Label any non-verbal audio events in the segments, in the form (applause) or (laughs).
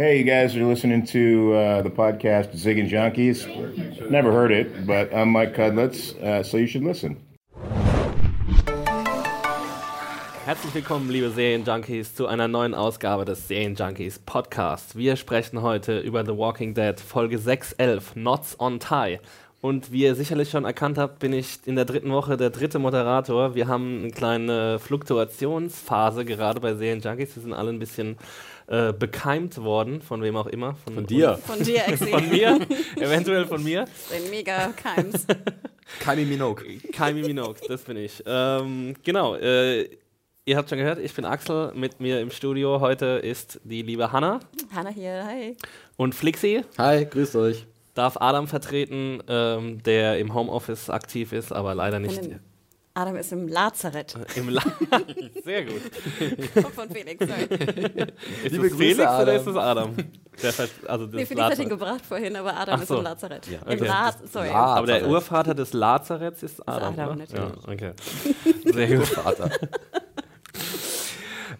Hey, you guys are listening to uh, the podcast Ziggin Junkies. Never heard it, but I'm Mike Cudlitz, uh, so you should listen. Herzlich willkommen, liebe Serienjunkies, zu einer neuen Ausgabe des Serienjunkies Podcast. Wir sprechen heute über The Walking Dead, Folge 611, Knots on Tie. Und wie ihr sicherlich schon erkannt habt, bin ich in der dritten Woche der dritte Moderator. Wir haben eine kleine Fluktuationsphase gerade bei Serienjunkies. Wir sind alle ein bisschen äh, bekeimt worden, von wem auch immer. Von, von dir. Von dir, (laughs) Exi. Von mir, eventuell von mir. Ein mega Keims. (laughs) Kaimi Minogue. Kaimi Minogue, das bin ich. Ähm, genau, äh, Ihr habt schon gehört, ich bin Axel. Mit mir im Studio heute ist die liebe Hanna. Hanna hier, hi. Und Flixi. Hi, grüßt euch. Darf Adam vertreten, ähm, der im Homeoffice aktiv ist, aber leider nicht. Adam ist im Lazarett. Im La (laughs) Sehr gut. Kommt von Felix, sorry. Ist Liebe es Felix Adam. oder ist es Adam? Der also das nee, Felix hat ihn gebracht vorhin, aber Adam so. ist im Lazarett. Ja. Okay. Im La sorry. Aber der Urvater des Lazaretts ist Adam. Ist Adam, natürlich. Ja, okay. (laughs) Sehr gut. Urvater.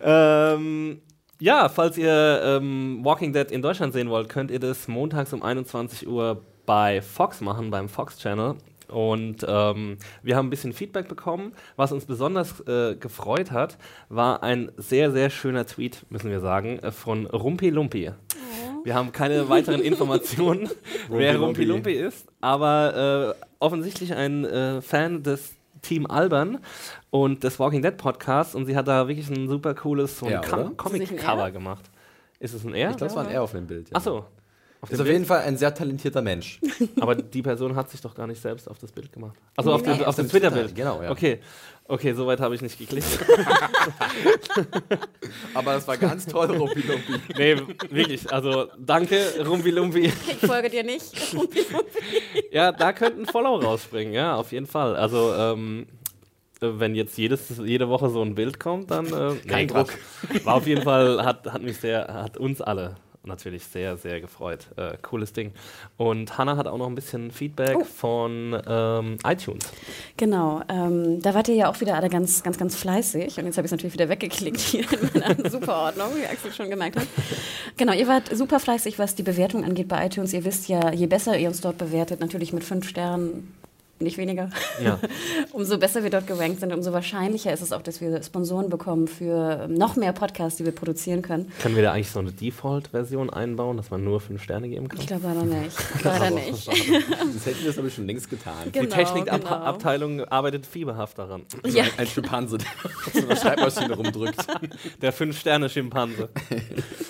(laughs) ähm, ja, falls ihr ähm, Walking Dead in Deutschland sehen wollt, könnt ihr das montags um 21 Uhr bei Fox machen, beim Fox Channel. Und ähm, wir haben ein bisschen Feedback bekommen. Was uns besonders äh, gefreut hat, war ein sehr, sehr schöner Tweet, müssen wir sagen, äh, von Rumpi Lumpi. Oh. Wir haben keine weiteren Informationen, (laughs) wer Rumpi Lumpi ist, aber äh, offensichtlich ein äh, Fan des Team Alban und des Walking Dead Podcasts und sie hat da wirklich ein super cooles so ja, Comic-Cover gemacht. Ist es ein R? Ich glaube, es war ein R auf dem Bild. Ja. Achso. Auf ist auf jeden Fall ein sehr talentierter Mensch. (laughs) Aber die Person hat sich doch gar nicht selbst auf das Bild gemacht. Also auf, nee, auf, dem Twitter-Bild. Genau, ja. Okay. Okay, soweit habe ich nicht geklickt. (laughs) Aber das war ganz toll, Rumpi Lumpi. (laughs) Nee, wirklich. Also danke, Rumpi Lumpi. Ich folge dir nicht, Rumpi Lumpi. Ja, da könnte ein Follow rausspringen, ja, auf jeden Fall. Also, ähm, wenn jetzt jedes, jede Woche so ein Bild kommt, dann äh, kein nee, Druck. War auf jeden Fall, hat, hat mich sehr, hat uns alle natürlich sehr, sehr gefreut. Äh, cooles Ding. Und Hannah hat auch noch ein bisschen Feedback oh. von ähm, iTunes. Genau, ähm, da wart ihr ja auch wieder alle ganz, ganz, ganz fleißig. Und jetzt habe ich es natürlich wieder weggeklickt hier in meiner (laughs) Superordnung, wie Axel schon gemerkt hat. Genau, ihr wart super fleißig, was die Bewertung angeht bei iTunes. Ihr wisst ja, je besser ihr uns dort bewertet, natürlich mit fünf Sternen nicht weniger. Ja. (laughs) umso besser wir dort gerankt sind, umso wahrscheinlicher ist es auch, dass wir Sponsoren bekommen für noch mehr Podcasts, die wir produzieren können. Können wir da eigentlich so eine Default-Version einbauen, dass man nur fünf Sterne geben kann? Ich glaube leider nicht. (laughs) leider nicht. das hätten wir, ich, schon längst getan. Genau, die Technikabteilung genau. arbeitet fieberhaft daran. Ja. Ein, ein Schimpanse, der auf (laughs) so einer Schreibmaschine rumdrückt. Der Fünf-Sterne-Schimpanse.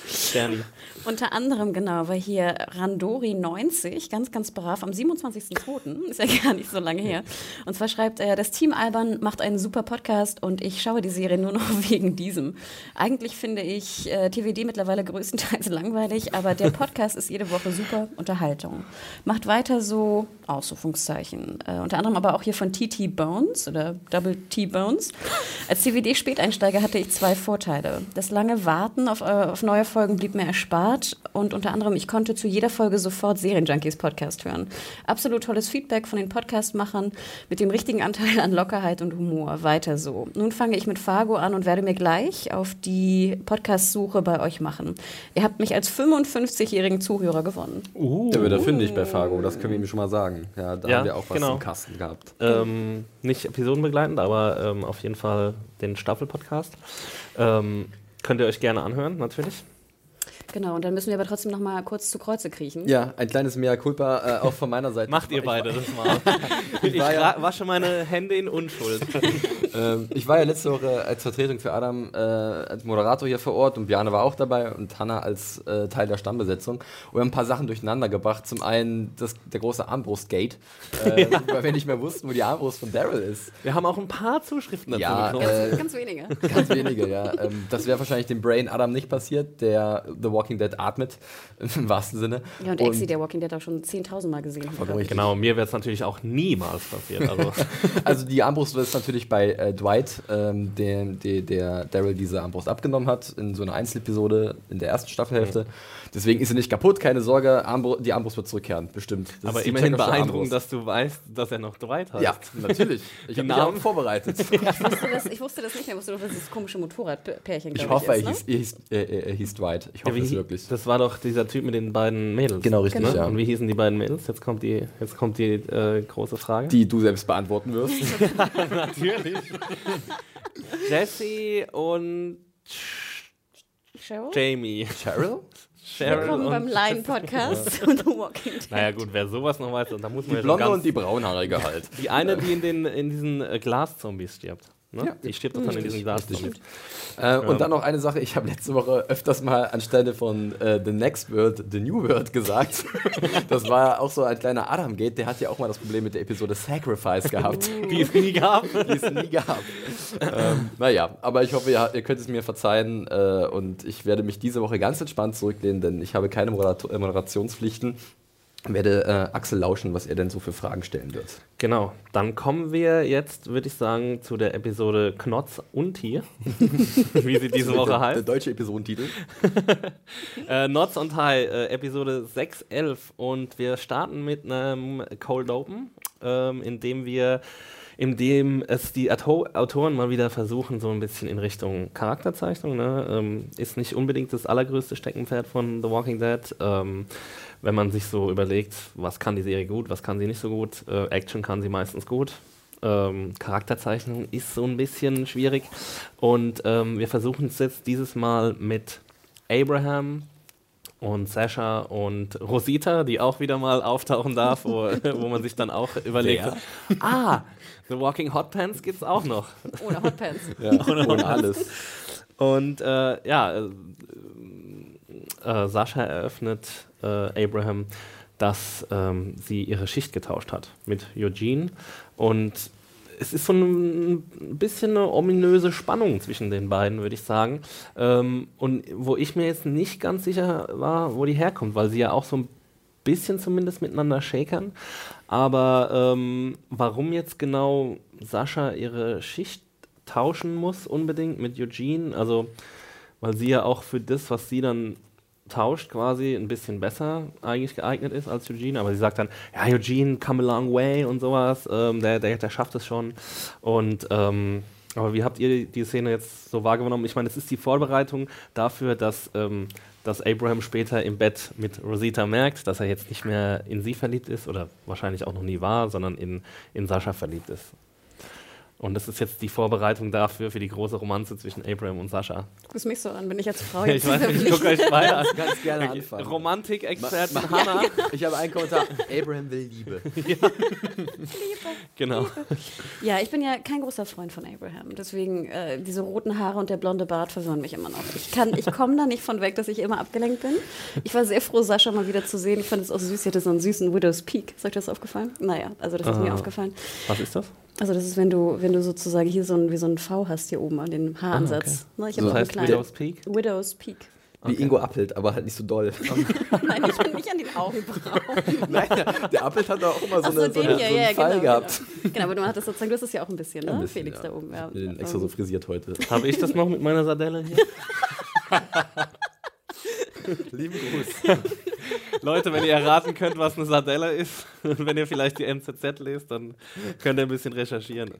Sterni. Unter anderem, genau, weil hier Randori90 ganz, ganz brav am 27.02. ist ja gar nicht so so lange her. Und zwar schreibt er, das Team Alban macht einen super Podcast und ich schaue die Serie nur noch (laughs) wegen diesem. Eigentlich finde ich äh, TWD mittlerweile größtenteils (laughs) langweilig, aber der Podcast ist jede Woche super Unterhaltung. Macht weiter so, Ausrufungszeichen. Äh, unter anderem aber auch hier von TT Bones oder Double T Bones. Als TWD-Späteinsteiger hatte ich zwei Vorteile. Das lange Warten auf, äh, auf neue Folgen blieb mir erspart und unter anderem, ich konnte zu jeder Folge sofort Serienjunkies Podcast hören. Absolut tolles Feedback von den Podcast Podcast-Machern mit dem richtigen Anteil an Lockerheit und Humor. Weiter so. Nun fange ich mit Fargo an und werde mir gleich auf die Podcast-Suche bei euch machen. Ihr habt mich als 55-jährigen Zuhörer gewonnen. Uh. Da wird er fündig bei Fargo, das können wir ihm schon mal sagen. Ja, da ja, haben wir auch was genau. im Kasten gehabt. Ähm, nicht episodenbegleitend, aber ähm, auf jeden Fall den Staffel-Podcast. Ähm, könnt ihr euch gerne anhören, natürlich. Genau, und dann müssen wir aber trotzdem noch mal kurz zu Kreuze kriechen. Ja, ein kleines Mea culpa äh, auch von meiner Seite. Macht ihr beide das mal. (laughs) ich, ich ja wasche meine Hände in Unschuld. (laughs) ähm, ich war ja letzte Woche als Vertretung für Adam äh, als Moderator hier vor Ort und Björn war auch dabei und Hanna als äh, Teil der Stammbesetzung. Und wir haben ein paar Sachen durcheinander gebracht. Zum einen das, der große Armbrust-Gate, äh, (laughs) ja. weil wir nicht mehr wussten, wo die Armbrust von Daryl ist. Wir haben auch ein paar Zuschriften dazu ja, bekommen. Ganz, ganz wenige. Ganz wenige, ja. Ähm, das wäre wahrscheinlich dem Brain Adam nicht passiert, der The Walking Dead atmet, (laughs) im wahrsten Sinne. Ja, und, und Exi, der Walking Dead auch schon 10.000 Mal gesehen hat. Genau, mir wäre es natürlich auch niemals passiert. Also, (laughs) also die Armbrust ist natürlich bei äh, Dwight, ähm, dem, der, der Daryl diese Armbrust abgenommen hat, in so einer Einzelepisode in der ersten Staffelhälfte. Mhm. Deswegen ist sie nicht kaputt, keine Sorge, Armbr die Armbrust wird zurückkehren, bestimmt. Das Aber immerhin beeindruckend, dass du weißt, dass er noch Dwight hat. Ja, natürlich. (laughs) Ich habe mich auch vorbereitet. ich, wusste das, ich wusste das nicht mehr, ich wusste doch, dieses komische Motorradpärchen, Ich hoffe, ich, er, hieß, er, hieß, äh, er hieß Dwight. Ich hoffe ja, es wirklich. Das war doch dieser Typ mit den beiden Mädels. Genau, richtig. Genau. Ja. Und wie hießen die beiden Mädels? Jetzt kommt die, jetzt kommt die äh, große Frage. Die du selbst beantworten wirst. (laughs) natürlich. Jesse und Cheryl? Jamie. Cheryl? Cheryl Willkommen beim Line-Podcast (laughs) The Walking Dead. Naja gut, wer sowas noch weiß, da muss man Die ja blonde und die braunhaarige halt. Die eine, die in, den, in diesen äh, Glas-Zombies stirbt. Ne? Ja. Die stirbt doch dann in diesem Glas. Äh, und dann noch eine Sache, ich habe letzte Woche öfters mal anstelle von äh, The Next World, The New World gesagt. (laughs) das war auch so ein kleiner Adam-Gate, der hat ja auch mal das Problem mit der Episode Sacrifice gehabt. (laughs) die es nie gab. die es nie gab. ähm, naja, aber ich hoffe, ihr, ihr könnt es mir verzeihen äh, und ich werde mich diese Woche ganz entspannt zurücklehnen, denn ich habe keine Moderator Moderationspflichten werde äh, Axel lauschen, was er denn so für Fragen stellen wird. Genau, dann kommen wir jetzt, würde ich sagen, zu der Episode Knotz und Tier, (laughs) wie sie diese Woche heißt. Der deutsche Episodentitel. (laughs) äh, Notz und High, äh, Episode 611 und wir starten mit einem Cold Open, ähm, in dem wir in dem es die Autoren mal wieder versuchen, so ein bisschen in Richtung Charakterzeichnung. Ne? Ähm, ist nicht unbedingt das allergrößte Steckenpferd von The Walking Dead. Ähm, wenn man sich so überlegt, was kann die Serie gut, was kann sie nicht so gut. Äh, Action kann sie meistens gut. Ähm, Charakterzeichnung ist so ein bisschen schwierig. Und ähm, wir versuchen es jetzt dieses Mal mit Abraham und Sasha und Rosita, die auch wieder mal auftauchen darf, wo, wo man sich dann auch überlegt, Wer? ah, The Walking Hot Pants gibt es auch noch. Ohne Hot Pants. (laughs) ja, ohne, ohne alles. Und äh, ja, äh, Sascha eröffnet äh, Abraham, dass ähm, sie ihre Schicht getauscht hat mit Eugene. Und es ist so ein bisschen eine ominöse Spannung zwischen den beiden, würde ich sagen. Ähm, und wo ich mir jetzt nicht ganz sicher war, wo die herkommt, weil sie ja auch so ein bisschen zumindest miteinander shakern. Aber ähm, warum jetzt genau Sascha ihre Schicht tauschen muss, unbedingt mit Eugene, also weil sie ja auch für das, was sie dann tauscht quasi ein bisschen besser eigentlich geeignet ist als Eugene, aber sie sagt dann, ja, Eugene, come a long way und sowas, ähm, der, der, der schafft es schon. Und ähm, aber wie habt ihr die Szene jetzt so wahrgenommen? Ich meine, es ist die Vorbereitung dafür, dass, ähm, dass Abraham später im Bett mit Rosita merkt, dass er jetzt nicht mehr in sie verliebt ist oder wahrscheinlich auch noch nie war, sondern in, in Sascha verliebt ist. Und das ist jetzt die Vorbereitung dafür, für die große Romanze zwischen Abraham und Sascha. Du guckst mich so an, bin ich als Frau (laughs) jetzt Ich weiß nicht, (laughs) ich gucke euch beide an. Ganz gerne anfangen. Romantik-Experten Hannah. (laughs) Ich habe einen Kommentar. Abraham will Liebe. Ja. Liebe. Genau. Liebe. Ja, ich bin ja kein großer Freund von Abraham. Deswegen, äh, diese roten Haare und der blonde Bart verwirren mich immer noch. Ich, ich komme da nicht von weg, dass ich immer abgelenkt bin. Ich war sehr froh, Sascha mal wieder zu sehen. Ich fand es auch süß. Sie hatte so einen süßen Widow's Peak. Ist euch das aufgefallen? Naja, also das ist uh, mir aufgefallen. Was ist das? Also das ist, wenn du, wenn du sozusagen hier so ein, wie so ein V hast hier oben an den Haaransatz. Ah, okay. ich so heißt Widow's Peak? Widow's Peak. Wie okay. Ingo Appelt, aber halt nicht so doll. (laughs) Nein, ich bin nicht an den Augenbrauen. (laughs) Nein, der Appelt hat auch immer so, so, eine, so, eine, so einen ja, Fall genau, gehabt. Genau. genau, aber du hattest sozusagen, du hast es ja auch ein bisschen, ne? Ein bisschen, Felix ja. da oben. Ja. Ich bin extra so frisiert heute. Habe ich das noch mit meiner Sardelle hier? (laughs) (laughs) Lieben Gruß. (laughs) Leute, wenn ihr erraten könnt, was eine Sardelle ist, (laughs) wenn ihr vielleicht die NZZ lest, dann könnt ihr ein bisschen recherchieren.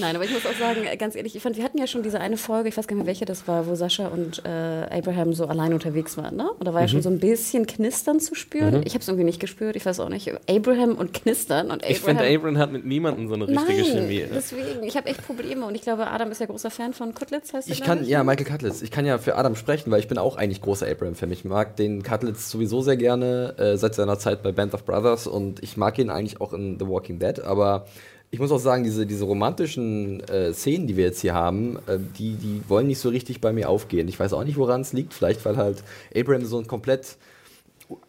Nein, aber ich muss auch sagen, ganz ehrlich, ich fand, wir hatten ja schon diese eine Folge, ich weiß gar nicht mehr, welche das war, wo Sascha und äh, Abraham so allein unterwegs waren, ne? Und da war ja schon so ein bisschen Knistern zu spüren. Ich habe es irgendwie nicht gespürt, ich weiß auch nicht. Abraham und Knistern und Abraham. Ich finde, Abraham hat mit niemandem so eine richtige Nein, Chemie. deswegen, ich habe echt Probleme und ich glaube, Adam ist ja großer Fan von Cutlets, heißt der, Ich kann, ja, Michael Cutlitz. Ich kann ja für Adam sprechen, weil ich bin auch eigentlich großer Abraham-Fan. Ich mag den Cutlitz sowieso sehr gerne, äh, seit seiner Zeit bei Band of Brothers und ich mag ihn eigentlich auch in The Walking Dead, aber ich muss auch sagen, diese, diese romantischen äh, Szenen, die wir jetzt hier haben, äh, die, die wollen nicht so richtig bei mir aufgehen. Ich weiß auch nicht, woran es liegt. Vielleicht, weil halt Abraham so ein komplett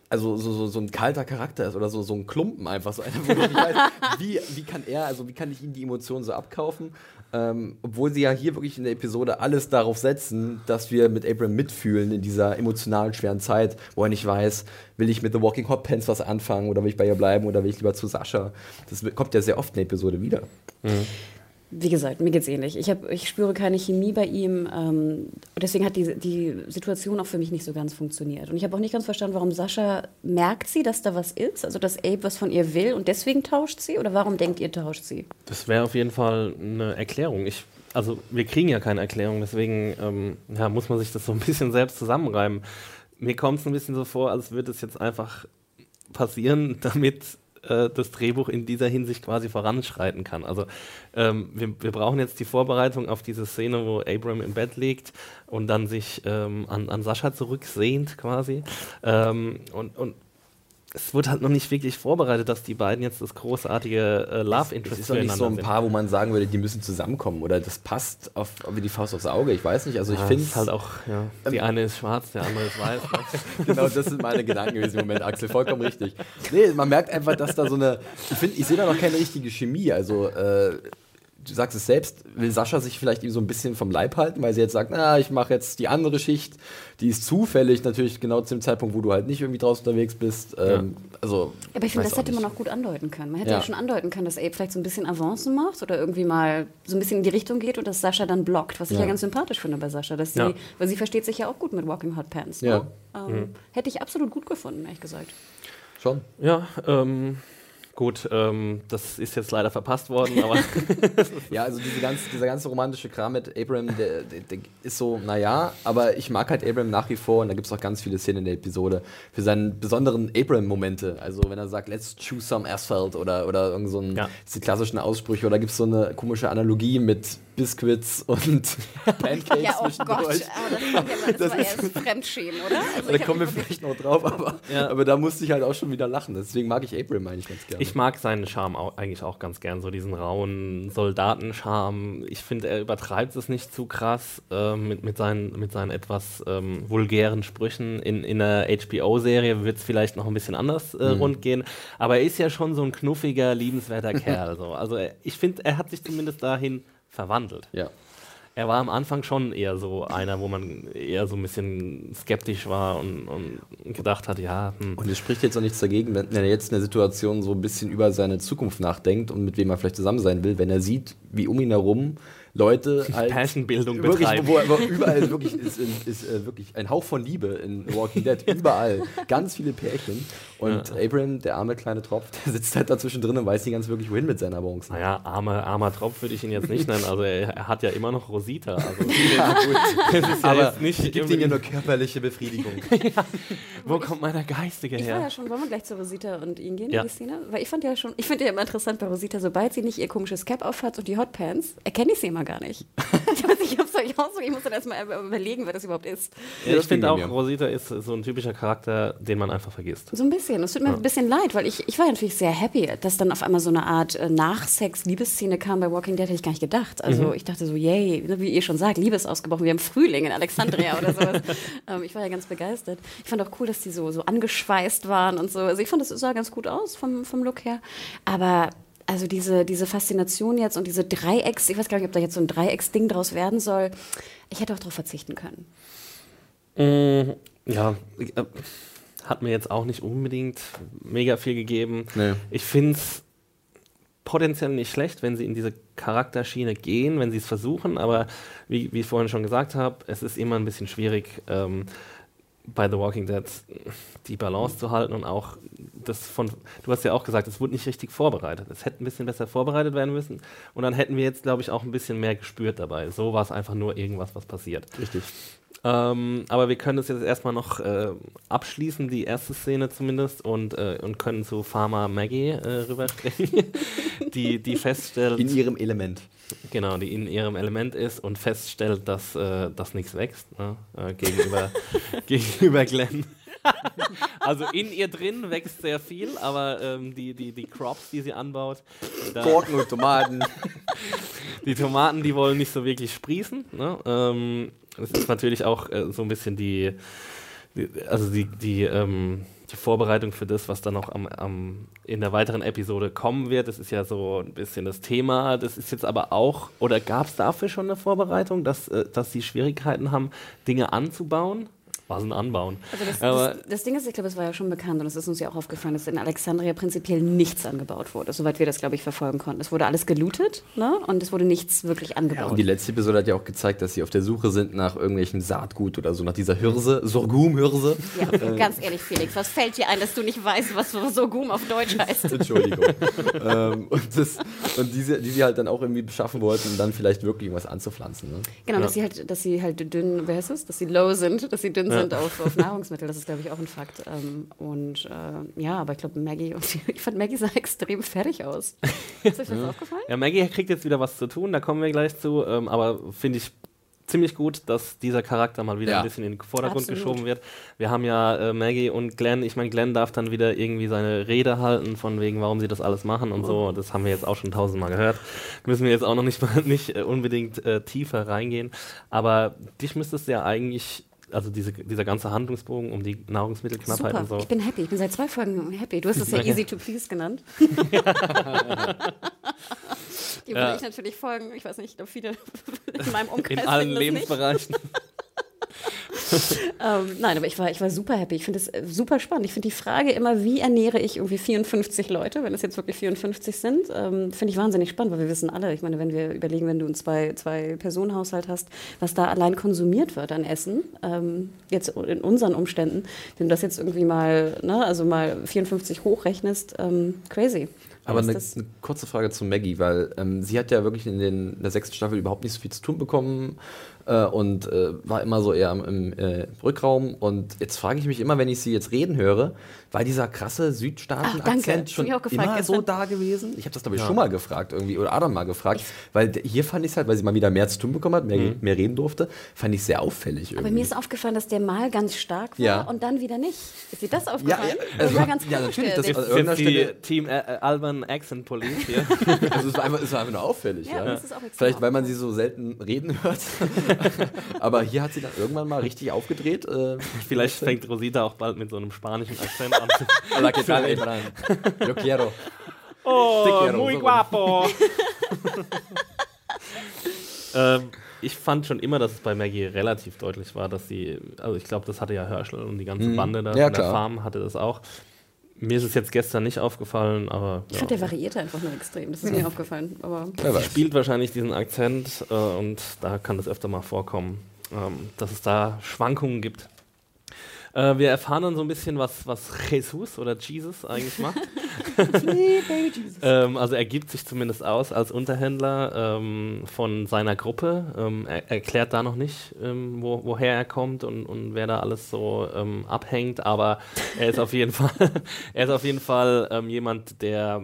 also so, so, so ein kalter Charakter ist oder so, so ein Klumpen einfach so einer, wo ich weiß, (laughs) wie, wie kann er, also wie kann ich ihm die Emotionen so abkaufen? Ähm, obwohl sie ja hier wirklich in der Episode alles darauf setzen, dass wir mit Abraham mitfühlen in dieser emotionalen, schweren Zeit, wo er nicht weiß, will ich mit The Walking Hot Pants was anfangen oder will ich bei ihr bleiben oder will ich lieber zu Sascha? Das kommt ja sehr oft in der Episode wieder. Wie gesagt, mir geht's ähnlich. Ich, hab, ich spüre keine Chemie bei ihm. Ähm, deswegen hat die, die Situation auch für mich nicht so ganz funktioniert. Und ich habe auch nicht ganz verstanden, warum Sascha merkt sie, dass da was ist, also dass Abe was von ihr will und deswegen tauscht sie? Oder warum denkt ihr, tauscht sie? Das wäre auf jeden Fall eine Erklärung. Ich, also wir kriegen ja keine Erklärung, deswegen ähm, ja, muss man sich das so ein bisschen selbst zusammenreimen. Mir kommt es ein bisschen so vor, als würde es jetzt einfach passieren, (laughs) damit äh, das Drehbuch in dieser Hinsicht quasi voranschreiten kann. Also ähm, wir, wir brauchen jetzt die Vorbereitung auf diese Szene, wo Abram im Bett liegt und dann sich ähm, an, an Sascha zurücksehnt quasi. Ähm, und, und es wird halt noch nicht wirklich vorbereitet, dass die beiden jetzt das großartige äh, Love Es Interest ist doch nicht so ein sind. Paar, wo man sagen würde, die müssen zusammenkommen oder das passt auf, wie die Faust aufs Auge. Ich weiß nicht. Also ich Ja, finde es halt auch, ja, die eine ist schwarz, der andere ist weiß. (laughs) genau, das sind meine Gedanken gewesen im Moment, Axel, vollkommen richtig. Nee, man merkt einfach, dass da so eine, ich finde, ich sehe da noch keine richtige Chemie, also, äh, du sagst es selbst, will Sascha sich vielleicht ihm so ein bisschen vom Leib halten, weil sie jetzt sagt, na, ich mache jetzt die andere Schicht, die ist zufällig natürlich genau zu dem Zeitpunkt, wo du halt nicht irgendwie draußen unterwegs bist, ähm, also. Aber ich finde, das hätte auch man nicht. auch gut andeuten können. Man hätte ja, Ja. schon andeuten können, dass Abe vielleicht so ein bisschen Avancen macht oder irgendwie mal so ein bisschen in die Richtung geht und dass Sascha dann blockt, was ich ja, Ja. ganz sympathisch finde bei Sascha. Dass sie, Ja. Weil sie versteht sich ja auch gut mit Walking Hot Pants. Ne? Ja. Ähm, Hätte ich absolut gut gefunden, ehrlich gesagt. Schon. ja, ähm, gut, ähm, das ist jetzt leider verpasst worden, aber (laughs) (laughs) Ja, also diese ganze, dieser ganze romantische Kram mit Abraham, der, der, der ist so, naja, aber ich mag halt Abraham nach wie vor und da gibt es auch ganz viele Szenen in der Episode für seine besonderen Abraham-Momente. Also wenn er sagt, let's choose some asphalt oder, oder irgend so ein, Ja. die klassischen Aussprüche oder gibt es so eine komische Analogie mit Biscuits und (laughs) Pancakes Ja, oh zwischendurch. Gott, aber das, war ja- das, war erst Fremdschämen, oder? Also Da kommen wir vielleicht noch drauf, aber, Ja. aber da musste ich halt auch schon wieder lachen. Deswegen mag ich Abraham eigentlich ganz gerne. ich mag seinen Charme auch, eigentlich auch ganz gern, so diesen rauen Soldatenscharme. Ich finde, er übertreibt es nicht zu krass äh, mit, mit, seinen, mit seinen etwas ähm, vulgären Sprüchen. In, in einer HBO-Serie wird es vielleicht noch ein bisschen anders äh, rund gehen, aber er ist ja schon so ein knuffiger, liebenswerter (laughs) Kerl. So. Also ich finde, er hat sich zumindest dahin verwandelt. ja. Er war am Anfang schon eher so einer, wo man eher so ein bisschen skeptisch war und, und gedacht hat, ja, hm. Und es spricht jetzt auch nichts dagegen, wenn er jetzt in der Situation so ein bisschen über seine Zukunft nachdenkt und mit wem er vielleicht zusammen sein will, wenn er sieht, wie um ihn herum Leute halt Pärchenbildung wirklich, betreiben. wo, wo überall wirklich ist, ist, ist äh, wirklich ein Hauch von Liebe in Walking Dead, (laughs) überall, ganz viele Pärchen und Abraham, der arme kleine Tropf, der sitzt halt dazwischen drin und weiß nicht ganz wirklich, wohin mit seiner Bronze. Naja, armer, armer Tropf würde ich ihn jetzt nicht nennen. Also er, er hat ja immer noch Rosita. Also (laughs) Ja, gut. das ist ja Aber jetzt nicht gibt ihm ja nur körperliche Befriedigung. (laughs) Wo kommt meiner Geistige Ich war ja her? schon, wollen wir gleich zu Rosita und ihn gehen, Ja. die Szene? Weil ich fand ja schon, ich finde ja immer interessant bei Rosita, sobald sie nicht ihr komisches Cap aufhat und die Hotpants, erkenne ich sie immer gar nicht. ich weiß nicht, ob es euch auch so, ich muss dann erstmal überlegen, wer das überhaupt ist. Ja, das ich finde auch, mir. Rosita ist so ein typischer Charakter, den man einfach vergisst. So ein bisschen. Es tut mir ein bisschen leid, weil ich, ich war ja natürlich sehr happy, dass dann auf einmal so eine Art äh, Nachsex-Liebesszene kam bei Walking Dead, hätte ich gar nicht gedacht. Also ich dachte so, yay, ne, wie ihr schon sagt, Liebe ist ausgebrochen, wie im Frühling in Alexandria oder sowas. (laughs) ähm, ich war ja ganz begeistert. Ich fand auch cool, dass die so, so angeschweißt waren und so. Also ich fand, das sah ganz gut aus vom, vom Look her. Aber also diese, diese Faszination jetzt und diese Dreiecks, ich weiß gar nicht, ob da jetzt so ein Dreiecksding draus werden soll. Ich hätte auch darauf verzichten können. Mm, ja, äh, hat mir jetzt auch nicht unbedingt mega viel gegeben. Nee. Ich finde es potenziell nicht schlecht, wenn sie in diese Charakterschiene gehen, wenn sie es versuchen, aber wie, wie ich vorhin schon gesagt habe, es ist immer ein bisschen schwierig, ähm, bei The Walking Dead die Balance zu halten und auch das von, du hast ja auch gesagt, es wurde nicht richtig vorbereitet. Es hätte ein bisschen besser vorbereitet werden müssen und dann hätten wir jetzt, glaube ich, auch ein bisschen mehr gespürt dabei. So war es einfach nur irgendwas, was passiert. Richtig. Ähm, aber wir können das jetzt erstmal noch äh, abschließen, die erste Szene zumindest, und, äh, und können zu Pharma Maggie äh, rüberspringen, (laughs) die, die feststellt. In ihrem Element. Genau, die in ihrem Element ist und feststellt, dass, äh, dass nichts wächst ne? äh, gegenüber, (laughs) gegenüber Glenn. also in ihr drin wächst sehr viel, aber ähm, die, die, die Crops, die sie anbaut, Gurken und Tomaten. (laughs) die Tomaten, die wollen nicht so wirklich sprießen. Ne? Ähm, das ist natürlich auch äh, so ein bisschen die, die also die, die, ähm, die Vorbereitung für das, was dann noch am, am, in der weiteren Episode kommen wird. Das ist ja so ein bisschen das Thema. Das ist jetzt aber auch, oder gab es dafür schon eine Vorbereitung, dass, äh, dass sie Schwierigkeiten haben, Dinge anzubauen? Was ein Anbauen. Also das, Aber- das, das Ding ist, ich glaube, es war ja schon bekannt und es ist uns ja auch aufgefallen, dass in Alexandria prinzipiell nichts angebaut wurde, soweit wir das, glaube ich, verfolgen konnten. Es wurde alles gelootet ne? und es wurde nichts wirklich angebaut. Und die letzte Episode hat ja auch gezeigt, dass sie auf der Suche sind nach irgendwelchem Saatgut oder so, nach dieser Hirse, Sorghum-Hirse. ja, (laughs) ganz ehrlich, Felix, was fällt dir ein, dass du nicht weißt, was Sorghum auf Deutsch heißt? (laughs) Entschuldigung. ähm, und das, und diese, die sie halt dann auch irgendwie beschaffen wollten, um dann vielleicht wirklich irgendwas anzupflanzen. Ne? Genau, dass sie halt, dass sie halt dünn, wer heißt es? Dass sie low sind, dass sie dünn sind auf, auf Nahrungsmittel. Das ist, glaube ich, auch ein Fakt. Ähm, und äh, ja, aber ich glaube, Maggie, und (laughs) ich fand Maggie sah extrem fertig aus. (laughs) Ist euch das aufgefallen? Ja, Maggie kriegt jetzt wieder was zu tun, da kommen wir gleich zu, ähm, aber finde ich ziemlich gut, dass dieser Charakter mal wieder Ja. ein bisschen in den Vordergrund Absolut. geschoben wird. Wir haben ja äh, Maggie und Glenn, ich meine, Glenn darf dann wieder irgendwie seine Rede halten, von wegen, warum sie das alles machen und so. Das haben wir jetzt auch schon tausendmal gehört. Müssen wir jetzt auch noch nicht, mal, (laughs) nicht äh, unbedingt äh, tiefer reingehen. Aber dich müsstest du ja eigentlich, also diese, dieser ganze Handlungsbogen um die Nahrungsmittelknappheit Super, und so. ich bin happy. Ich bin seit zwei Folgen happy. Du hast es ja easy to please genannt. (laughs) Die würde Ja. ich natürlich folgen. Ich weiß nicht, ich glaube, viele in meinem Umkreis in allen. Lebensbereichen. (laughs) (laughs) Ähm, nein, aber ich war, ich war super happy. Ich finde es äh, super spannend. Ich finde die Frage immer, wie ernähre ich irgendwie 54 Leute, wenn es jetzt wirklich 54 sind, ähm, finde ich wahnsinnig spannend, weil wir wissen alle, ich meine, wenn wir überlegen, wenn du einen zwei, zwei Personenhaushalt hast, was da allein konsumiert wird an Essen, ähm, jetzt in unseren Umständen, wenn du das jetzt irgendwie mal, ne, also mal 54 hochrechnest, ähm, crazy. Aber eine, eine kurze Frage zu Maggie, weil ähm, sie hat ja wirklich in, den, in der sechsten Staffel überhaupt nicht so viel zu tun bekommen äh, und äh, war immer so eher im, im äh, Rückraum. Und jetzt frage ich mich immer, wenn ich sie jetzt reden höre, war dieser krasse Südstaaten-Akzent schon immer so gestern. da gewesen? Ich habe das, glaube ich, schon mal gefragt irgendwie oder Adam mal gefragt, weil hier fand ich es halt, weil sie mal wieder mehr zu tun bekommen hat, mehr, mehr reden durfte, fand ich sehr auffällig irgendwie. aber mir ist aufgefallen, dass der mal ganz stark war Ja. und dann wieder nicht. Ist dir das ja, aufgefallen? ja, Das also, war ganz ja, natürlich, das, also, Team äh, Alban Accent Police hier. (laughs) Also es war einfach, es war einfach nur auffällig. Ja, Ja, mir ist auch extrem Vielleicht, weil man sie so selten reden hört. (laughs) Aber hier hat sie dann irgendwann mal richtig aufgedreht. Äh, Vielleicht fängt Rosita auch bald mit so einem spanischen Akzent an. (laughs) Hola, ¿qué tal, Abraham? Yo quiero. oh, quiero, muy so guapo. ähm, ich fand schon immer, dass es bei Maggie relativ deutlich war, dass sie, also ich glaube, das hatte ja Herschel und die ganze Bande da Mhm. Ja, von der klar. Farm hatte das auch. Mir ist es jetzt gestern nicht aufgefallen, aber Ich ja. fand, der variierte einfach nur extrem. Das ist mir aufgefallen. Aber Wer weiß. spielt wahrscheinlich diesen Akzent äh, und da kann das öfter mal vorkommen, ähm, dass es da Schwankungen gibt. Äh, wir erfahren dann so ein bisschen, was, was Jesus oder Jesus eigentlich macht. (laughs) ähm, also er gibt sich zumindest aus als Unterhändler ähm, von seiner Gruppe. Ähm, er erklärt da noch nicht, ähm, wo, woher er kommt und, und wer da alles so ähm, abhängt, aber er ist auf jeden (laughs) Fall, er ist auf jeden Fall ähm, jemand, der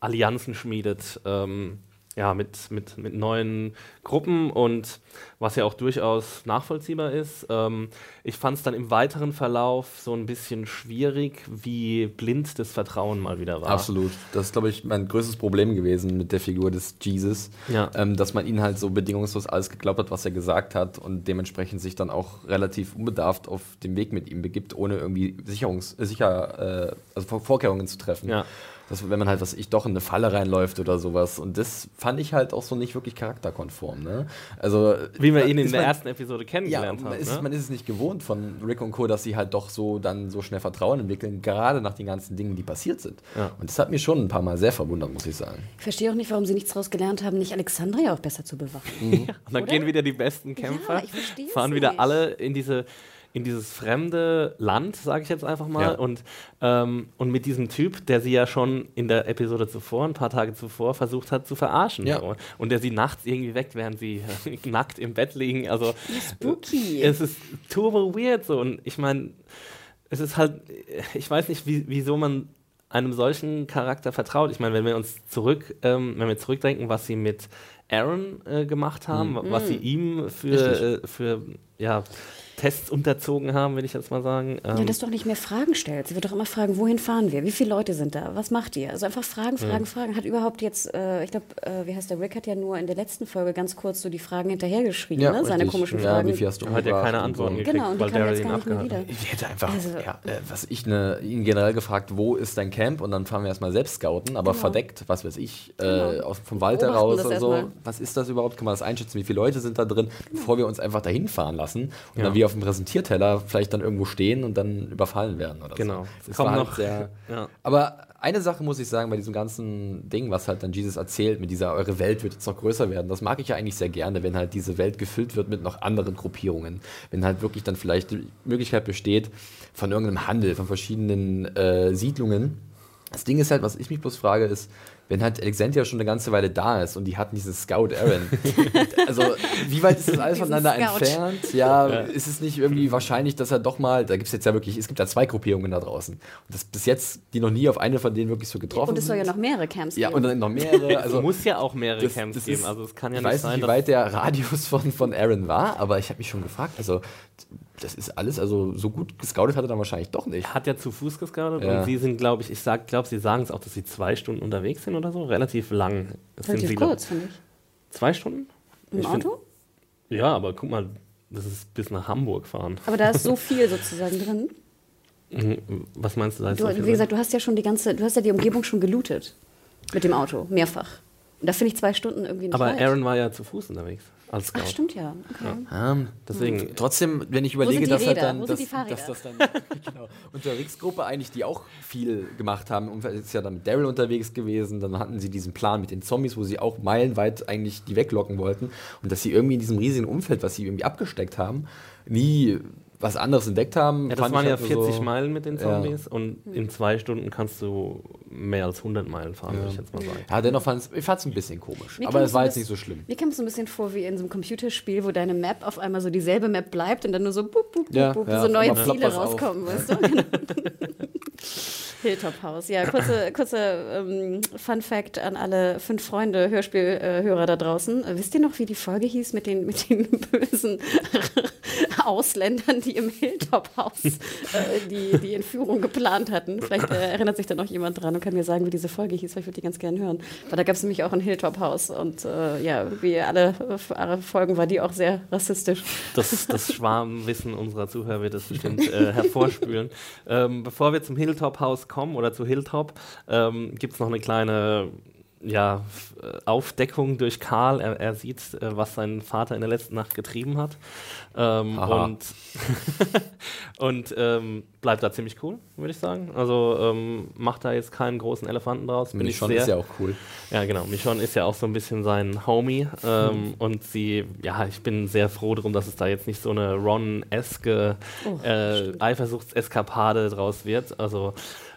Allianzen schmiedet. Ähm, ja, mit, mit, mit neuen Gruppen und was ja auch durchaus nachvollziehbar ist. Ähm, ich fand es dann im weiteren Verlauf so ein bisschen schwierig, wie blind das Vertrauen mal wieder war. Absolut. Das ist, glaube ich, mein größtes Problem gewesen mit der Figur des Jesus. Ja. Ähm, dass man ihn halt so bedingungslos alles geglaubt hat, was er gesagt hat und dementsprechend sich dann auch relativ unbedarft auf den Weg mit ihm begibt, ohne irgendwie Sicherungs äh, sicher, äh, also Vor- Vorkehrungen zu treffen. Ja. Dass, wenn man halt, was ich doch in eine Falle reinläuft oder sowas. Und das fand ich halt auch so nicht wirklich charakterkonform. Ne? Also, Wie wir ihn in der man- ersten Episode ja, kennengelernt man haben. ist, ne? man ist es nicht gewohnt von Rick und Co., dass sie halt doch so dann so schnell Vertrauen entwickeln, gerade nach den ganzen Dingen, die passiert sind. Ja. Und das hat mich schon ein paar Mal sehr verwundert, muss ich sagen. ich verstehe auch nicht, warum sie nichts daraus gelernt haben, nicht Alexandria auch besser zu bewachen. (laughs) Und dann Oder? gehen wieder die besten Kämpfer, es fahren wieder nicht. alle in diese in dieses fremde Land, sage ich jetzt einfach mal, Ja. und, ähm, und mit diesem Typ, der sie ja schon in der Episode zuvor, ein paar Tage zuvor, versucht hat zu verarschen. Ja. So. Und der sie nachts irgendwie weckt, während sie (laughs) nackt im Bett liegen. Also Spooky. es ist turbo weird so. Und ich meine, es ist halt, ich weiß nicht, wie, wieso man einem solchen Charakter vertraut. Ich meine, wenn wir uns zurück, ähm, wenn wir zurückdenken, was sie mit Aaron äh, gemacht haben, was sie ihm für, äh, für ja, Tests unterzogen haben, will ich jetzt mal sagen. Ja, Ähm, dass du auch nicht mehr Fragen stellst. Sie wird doch immer fragen, wohin fahren wir? Wie viele Leute sind da? Was macht ihr? Also einfach Fragen, Fragen, Fragen. Hat überhaupt jetzt, äh, ich glaube, äh, wie heißt der Rick hat ja nur in der letzten Folge ganz kurz so die Fragen hinterhergeschrieben, ne? seine richtig. komischen ja, Fragen. Wie viel hast du hat ja keine Antworten gekriegt, Genau, und die weil kam Daryl jetzt ihn gar nicht mehr abgehalten wieder. hat. Ich hätte einfach, Also- ja, äh, was ich ne, ihn generell gefragt, wo ist dein Camp? Und dann fahren wir erstmal selbst scouten, aber Genau. verdeckt, was weiß ich, äh, Genau. aus, vom Wald Beobachten heraus und so. erstmal. Was ist das überhaupt? Kann man das einschätzen? Wie viele Leute sind da drin? Bevor wir uns einfach dahin fahren lassen und Ja. dann wie auf dem Präsentierteller vielleicht dann irgendwo stehen und dann überfallen werden oder Genau. so. Es Das kommt war noch- halt sehr, (laughs) Ja. aber eine Sache muss ich sagen, bei diesem ganzen Ding, was halt dann Jesus erzählt, mit dieser, eure Welt wird jetzt noch größer werden, das mag ich ja eigentlich sehr gerne, wenn halt diese Welt gefüllt wird mit noch anderen Gruppierungen. Wenn halt wirklich dann vielleicht die Möglichkeit besteht, von irgendeinem Handel, von verschiedenen äh, Siedlungen. Das Ding ist halt, was ich mich bloß frage, ist, wenn halt Alexandria schon eine ganze Weile da ist und die hatten dieses Scout Aaron. (laughs) also, wie weit ist das alles Diesen voneinander Scout. entfernt? Ja, ist es nicht irgendwie wahrscheinlich, dass er doch mal, da gibt es jetzt ja wirklich, es gibt ja zwei Gruppierungen da draußen. Und das bis jetzt, die noch nie auf eine von denen wirklich so getroffen Und es soll ja noch mehrere Camps Ja, geben. und dann noch mehrere. Also Also, muss ja auch mehrere das- Camps das geben. Also es kann ja ich nicht weiß sein, nicht, wie weit der Radius von, von Aaron war, aber ich habe mich schon gefragt, also das ist alles, also so gut gescoutet hat er dann wahrscheinlich doch nicht. Er hat ja zu Fuß gescoutet Ja. und sie sind, glaube ich, ich sag, glaube, sie sagen es auch, dass sie zwei Stunden unterwegs sind oder so. Relativ lang sind Relativ sie. kurz, finde ich. Zwei Stunden? Im Ich find- Auto? Ja, aber guck mal, das ist bis nach Hamburg fahren. Aber da ist so (laughs) viel sozusagen drin. Mhm, Was meinst du da? ist Du, wie gesagt, du hast ja schon die ganze, du hast ja die Umgebung schon gelootet. Mit dem Auto, mehrfach. Und da finde ich zwei Stunden irgendwie nicht aber weit. Aaron war ja zu Fuß unterwegs als Scout. Ach, stimmt ja. Okay. Ähm, Deswegen, Trotzdem, wenn ich überlege, dass halt dann, dass, dass das dann (laughs) genau, unter Ricks Gruppe eigentlich, die auch viel gemacht haben, und ist ja dann mit Daryl unterwegs gewesen, dann hatten sie diesen Plan mit den Zombies, wo sie auch meilenweit eigentlich die weglocken wollten und dass sie irgendwie in diesem riesigen Umfeld, was sie irgendwie abgesteckt haben, nie was anderes entdeckt haben. ja, das fand waren ja halt 40 so, Meilen mit den Ja. Zombies und in zwei Stunden kannst du mehr als 100 Meilen fahren, würde ich jetzt mal sagen. Ja, dennoch fand ich es ein bisschen komisch, Mir aber kam es war jetzt nicht so schlimm. Mir kommt es so ein bisschen vor wie in so einem Computerspiel, wo deine Map auf einmal so dieselbe Map bleibt und dann nur so bup, bup, bup, Ja, bup, ja, so neue Ziele auf. rauskommen, weißt du? (laughs) Genau. (laughs) Hilltop House. Ja, kurze, kurze ähm, Fun Fact an alle fünf Freunde Hörspielhörer da draußen. Äh, wisst ihr noch, wie die Folge hieß mit den, mit den (laughs) bösen Ausländern, die im Hilltop House äh, die, die Entführung geplant hatten? Vielleicht äh, erinnert sich da noch jemand dran und kann mir sagen, wie diese Folge hieß, weil ich würde die ganz gerne hören. Weil da gab es nämlich auch ein Hilltop House und äh, ja, wie alle, alle Folgen war die auch sehr rassistisch. Das, das Schwarmwissen unserer Zuhörer wird das bestimmt äh, hervorspülen. Ähm, bevor wir zum Hilltop-Haus kommen oder zu Hilltop, ähm, gibt es noch eine kleine ja, äh, Aufdeckung durch Karl. Er, er sieht, äh, was sein Vater in der letzten Nacht getrieben hat. Ähm, und (laughs) und ähm, bleibt da ziemlich cool, würde ich sagen. Also ähm, macht da jetzt keinen großen Elefanten draus. Bin sehr, ist ja auch cool. ja, genau. Michonne ist ja auch so ein bisschen sein Homie. Ähm, Und sie, ja, ich bin sehr froh drum, dass es da jetzt nicht so eine Ron-eske äh, Eifersuchtseskapade draus wird. Also,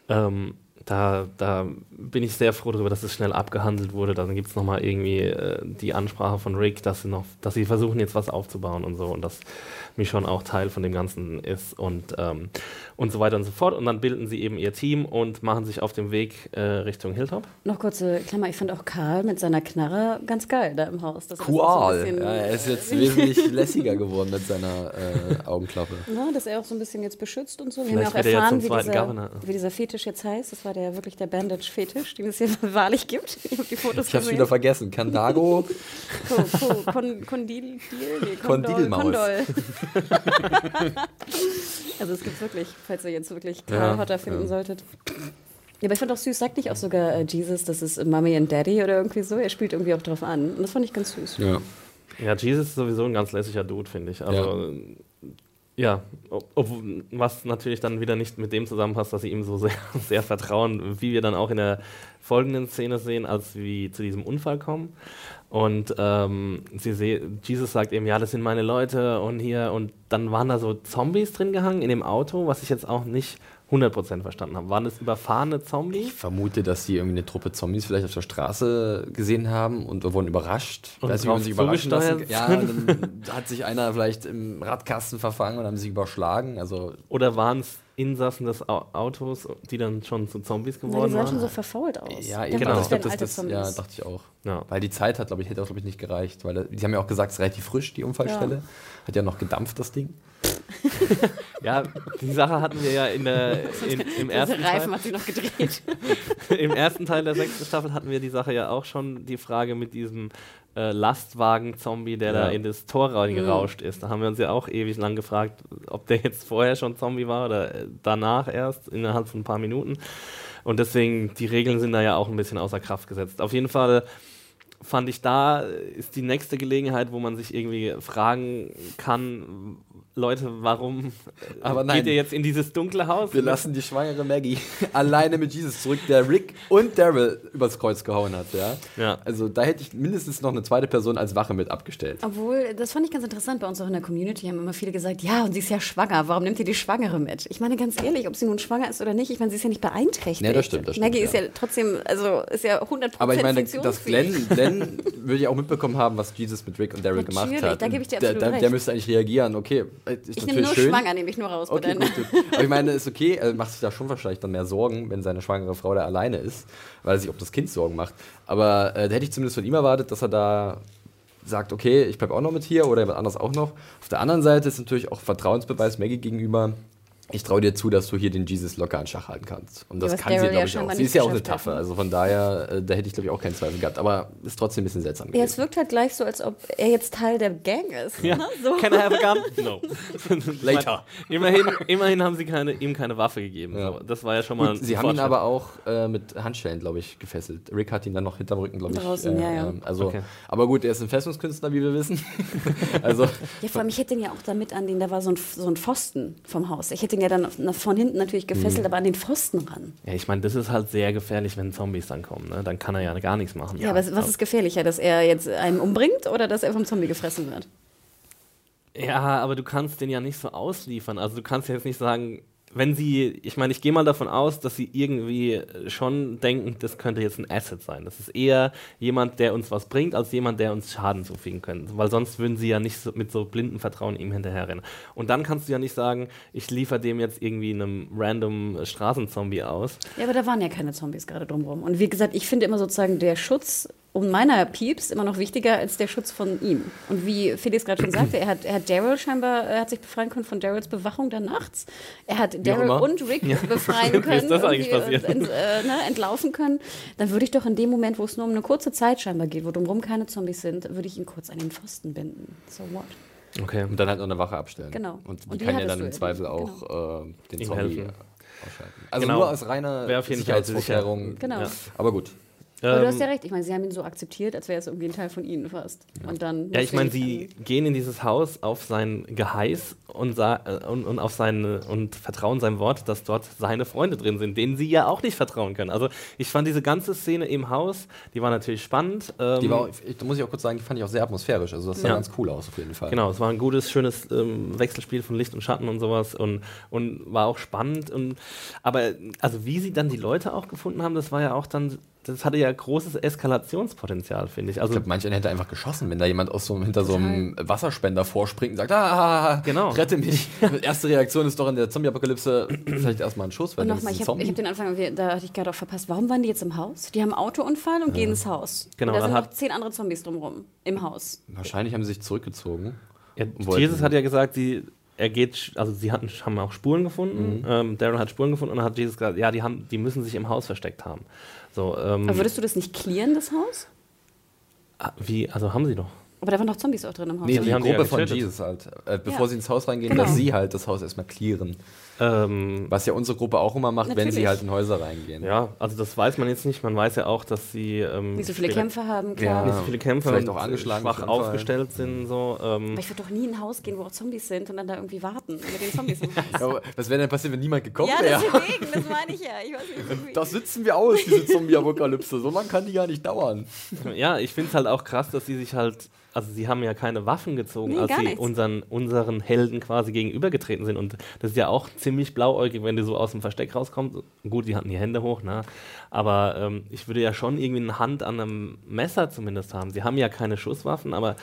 ähm, da, da bin ich sehr froh darüber, dass es schnell abgehandelt wurde. Dann gibt es nochmal irgendwie äh, die Ansprache von Rick, dass sie, noch, dass sie versuchen, jetzt was aufzubauen und so. Und dass Michonne auch Teil von dem Ganzen ist und, ähm, und so weiter und so fort. Und dann bilden sie eben ihr Team und machen sich auf dem Weg äh, Richtung Hilltop. Noch kurze Klammer, ich fand auch Karl mit seiner Knarre ganz geil da im Haus. Das Cool. so ja, er ist jetzt (laughs) wesentlich lässiger geworden mit seiner äh, Augenklappe. Ja, dass er auch so ein bisschen jetzt beschützt und so. Wir Vielleicht haben ja auch er erfahren, wie dieser, Governor. wie dieser Fetisch jetzt heißt. Das war der wirklich der Bandage-Fetisch, den es hier (laughs) wahrlich gibt. Ich habe die Fotos Ich hab's gesehen. wieder vergessen. Kandago. (laughs) Ko, Ko, Kon, Kondil, nee, Kondol, Kondilmaus. Kondol. (laughs) also es gibt wirklich, falls ihr jetzt wirklich Karl Ja, Hotter finden ja. solltet. Ja, aber ich fand auch süß, sagt nicht auch sogar äh, Jesus, das ist Mommy and Daddy oder irgendwie so. Er spielt irgendwie auch drauf an. Und das fand ich ganz süß. Ja. Ja, Jesus ist sowieso ein ganz lässiger Dude, finde ich. Also, ja. Ob, was natürlich dann wieder nicht mit dem zusammenpasst, dass sie ihm so sehr, (laughs) sehr vertrauen, wie wir dann auch in der folgenden Szene sehen, als sie zu diesem Unfall kommen. Und ähm, sie seh, Jesus sagt eben, ja, das sind meine Leute und hier, und dann waren da so Zombies drin gehangen in dem Auto, was ich jetzt auch nicht 100% verstanden habe. Waren es überfahrene Zombies? Ich vermute, dass die irgendwie eine Truppe Zombies vielleicht auf der Straße gesehen haben und wurden überrascht. Und Weiß nicht, wie man sich überraschen lassen. Ja, dann hat sich einer vielleicht im Radkasten verfangen und haben sich überschlagen. Also Oder waren es Insassen des Au Autos, die dann schon zu Zombies Na, die geworden sahen schon so verfault aus. ja, Ich eben, dachte, genau. ich glaube, das, das, ja, dachte ich auch. Ja. Weil die Zeit hat, glaube ich, hätte auch, glaube ich, nicht gereicht. Weil die haben ja auch gesagt, es ist relativ frisch, die Unfallstelle. Hat ja noch gedampft, das Ding. Ja, die Sache hatten wir ja in der, in, im, Der ersten Reifen Teil, hat sich noch gedreht. (laughs) im ersten Teil der sechsten Staffel hatten wir die Sache ja auch schon, die Frage mit diesem äh, Lastwagen-Zombie, der da Ja. in das Tor reingerauscht ist. Da haben wir uns ja auch ewig lang gefragt, ob der jetzt vorher schon Zombie war oder äh, danach erst, innerhalb von ein paar Minuten. Und deswegen, die Regeln sind da ja auch ein bisschen außer Kraft gesetzt. Auf jeden Fall fand ich, da ist die nächste Gelegenheit, wo man sich irgendwie fragen kann, Leute, warum Aber geht nein. ihr jetzt in dieses dunkle Haus? Wir lassen die schwangere Maggie (laughs) alleine mit Jesus zurück, der Rick und Daryl übers Kreuz gehauen hat. Ja? Ja. Also da hätte ich mindestens noch eine zweite Person als Wache mit abgestellt. Obwohl, das fand ich ganz interessant. Bei uns auch in der Community haben immer viele gesagt, ja, und sie ist ja schwanger. Warum nimmt ihr die Schwangere mit? Ich meine, ganz ehrlich, ob sie nun schwanger ist oder nicht, ich meine, sie ist ja nicht beeinträchtigt. Nee, das stimmt, das stimmt, Maggie ist ja. ja trotzdem, also ist ja 100% Aber ich meine, dass. Glenn, (laughs) Glenn würde ja auch mitbekommen haben, was Jesus mit Rick und Daryl gemacht hat. da gebe ich dir der, absolut der, recht. der müsste eigentlich reagieren. Okay, ist Ich nehme nur schön. schwanger, nehme ich nur raus. Okay, gut, gut. Aber ich meine, ist okay, er macht sich da schon wahrscheinlich dann mehr Sorgen, wenn seine schwangere Frau da alleine ist, weil er sich um das Kind Sorgen macht. Aber äh, da hätte ich zumindest von ihm erwartet, dass er da sagt, okay, ich bleibe auch noch mit hier oder jemand anderes auch noch. Auf der anderen Seite ist natürlich auch Vertrauensbeweis Maggie gegenüber. Ich traue dir zu, dass du hier den Jesus locker an Schach halten kannst. Und das was kann sie, Daryl ja glaube ich, auch. Sie ist ja auch eine Taffe. ne? Also von daher, äh, da hätte ich, glaube ich, auch keinen Zweifel gehabt. Aber ist trotzdem ein bisschen seltsam Ja, es wirkt halt gleich so, als ob er jetzt Teil der Gang ist. Ja. Ne? So. Can I have a gun? (laughs) No. (laughs) Later. immerhin, immerhin haben sie keine, ihm keine Waffe gegeben. Ja. So, das war ja schon mal Gut, ein sie haben ihn aber auch äh, mit Handschellen, glaube ich, gefesselt. Rick hat ihn dann noch hinterm Rücken, glaube ich. Draußen, äh, ja, ja. ähm, Also, Okay. Aber gut, er ist ein Festungskünstler, wie wir wissen. (laughs) also, Ja, vor allem, ich hätte ihn ja auch damit an den, da war so ein, so ein Pfosten vom Haus. Ich hätte ihn ja dann von hinten natürlich gefesselt, Mhm. aber an den Pfosten ran. Ja, ich meine, das ist halt sehr gefährlich, wenn Zombies dann kommen. Ne? Dann kann er ja gar nichts machen. Ja, aber was ist gefährlicher, dass er jetzt einen umbringt oder dass er vom Zombie gefressen wird? Ja, aber du kannst den ja nicht so ausliefern. Also du kannst jetzt nicht sagen, wenn sie, ich meine, ich gehe mal davon aus, dass sie irgendwie schon denken, das könnte jetzt ein Asset sein. Das ist eher jemand, der uns was bringt, als jemand, der uns Schaden zufügen könnte. Weil sonst würden sie ja nicht so, mit so blindem Vertrauen ihm hinterherrennen. Und dann kannst du ja nicht sagen, ich liefere dem jetzt irgendwie einem random Straßenzombie aus. Ja, aber da waren ja keine Zombies gerade drumherum. Und wie gesagt, ich finde immer sozusagen der Schutz um meiner Pieps immer noch wichtiger als der Schutz von ihm. Und wie Felix gerade schon sagte, er hat, er hat Daryl scheinbar, er hat sich befreien können von Daryls Bewachung da nachts. Er hat Daryl und Rick (laughs) befreien Wie können. ist das eigentlich passiert? und, und, äh, ne, entlaufen können. Dann würde ich doch in dem Moment, wo es nur um eine kurze Zeit scheinbar geht, wo drumherum keine Zombies sind, würde ich ihn kurz an den Pfosten binden. So what? Okay. und dann halt noch eine Wache abstellen. Genau. Und die, Und die kann ja dann im. Zweifel auch äh, den Ihm Zombie helfen. ausschalten. Also Genau. nur aus reiner Sicherheitsvorkehrung. Genau. Ja. Aber gut. Aber du hast Ähm, ja recht, ich meine, sie haben ihn so akzeptiert, als wäre es irgendwie ein Teil von ihnen fast. Und dann Ja, ich meine, sie gehen in dieses Haus auf sein Geheiß und, äh, und, und auf seine und vertrauen seinem Wort, dass dort seine Freunde drin sind, denen sie ja auch nicht vertrauen können. Also ich fand diese ganze Szene im Haus, die war natürlich spannend. Ähm, Die war, auch- ich, da muss ich auch kurz sagen, die fand ich auch sehr atmosphärisch. Also das sah Ja. ganz cool aus auf jeden Fall. Genau, es war ein gutes, schönes ähm, Wechselspiel von Licht und Schatten und sowas und, und war auch spannend. Und, aber also wie sie dann die Leute auch gefunden haben, das war ja auch dann, das hatte ja großes Eskalationspotenzial, finde ich. Ich Also glaube, manch einer hätte einfach geschossen, wenn da jemand aus so, hinter so einem Wasserspender vorspringt und sagt, ah, Genau. rette mich. Die (laughs) erste Reaktion ist doch in der Zombie-Apokalypse vielleicht erstmal ein Schuss, weil Und das nochmal, ich habe hab den Anfang, da hatte ich gerade auch verpasst. Warum waren die jetzt im Haus? Die haben einen Autounfall und gehen ins Haus. Genau, Und da sind hat- noch zehn andere Zombies drumherum im Haus. Wahrscheinlich haben sie sich zurückgezogen. Ja, Jesus hat ja gesagt, sie, er geht, also sie hatten, haben auch Spuren gefunden. Mhm. Ähm, Daryl hat Spuren gefunden und dann hat Jesus gesagt, ja, die, haben, die müssen sich im Haus versteckt haben. So, ähm, Aber würdest du das nicht clearen, das Haus? ah, wie, also haben sie doch. Aber da waren doch Zombies auch drin im Haus. Nee, oder? die haben die ja Gruppe von getötet. Jesus halt. Äh, bevor Ja. sie ins Haus reingehen, Genau. dass sie halt das Haus erstmal clearen. Ähm, Was ja unsere Gruppe auch immer macht, wenn sie Natürlich. halt in Häuser reingehen. ja, also das weiß man jetzt nicht. Man weiß ja auch, dass sie ähm, Nicht so viele Kämpfe haben, Ja. klar. nicht so viele Kämpfe Vielleicht auch angeschlagen schwach aufgestellt sind. So, ähm, Aber ich würde doch nie in ein Haus gehen, wo auch Zombies sind und dann da irgendwie warten mit den Zombies im Haus. (laughs) Ja, aber was wäre denn passiert, wenn niemand gekommen Ja, wäre? deswegen, das meine ich ja. Ich weiß nicht. (laughs) Das sitzen wir aus, diese Zombie-Apokalypse. So lange kann die gar nicht dauern. (laughs) Ja, ich finde es halt auch krass, dass sie sich halt, also sie haben ja keine Waffen gezogen, Nee, als sie nichts. unseren, unseren Helden quasi gegenübergetreten sind. Und das ist ja auch ziemlich blauäugig, wenn du so aus dem Versteck rauskommst. Gut, die hatten die Hände hoch, ne? Aber ähm, ich würde ja schon irgendwie eine Hand an einem Messer zumindest haben. Sie haben ja keine Schusswaffen, aber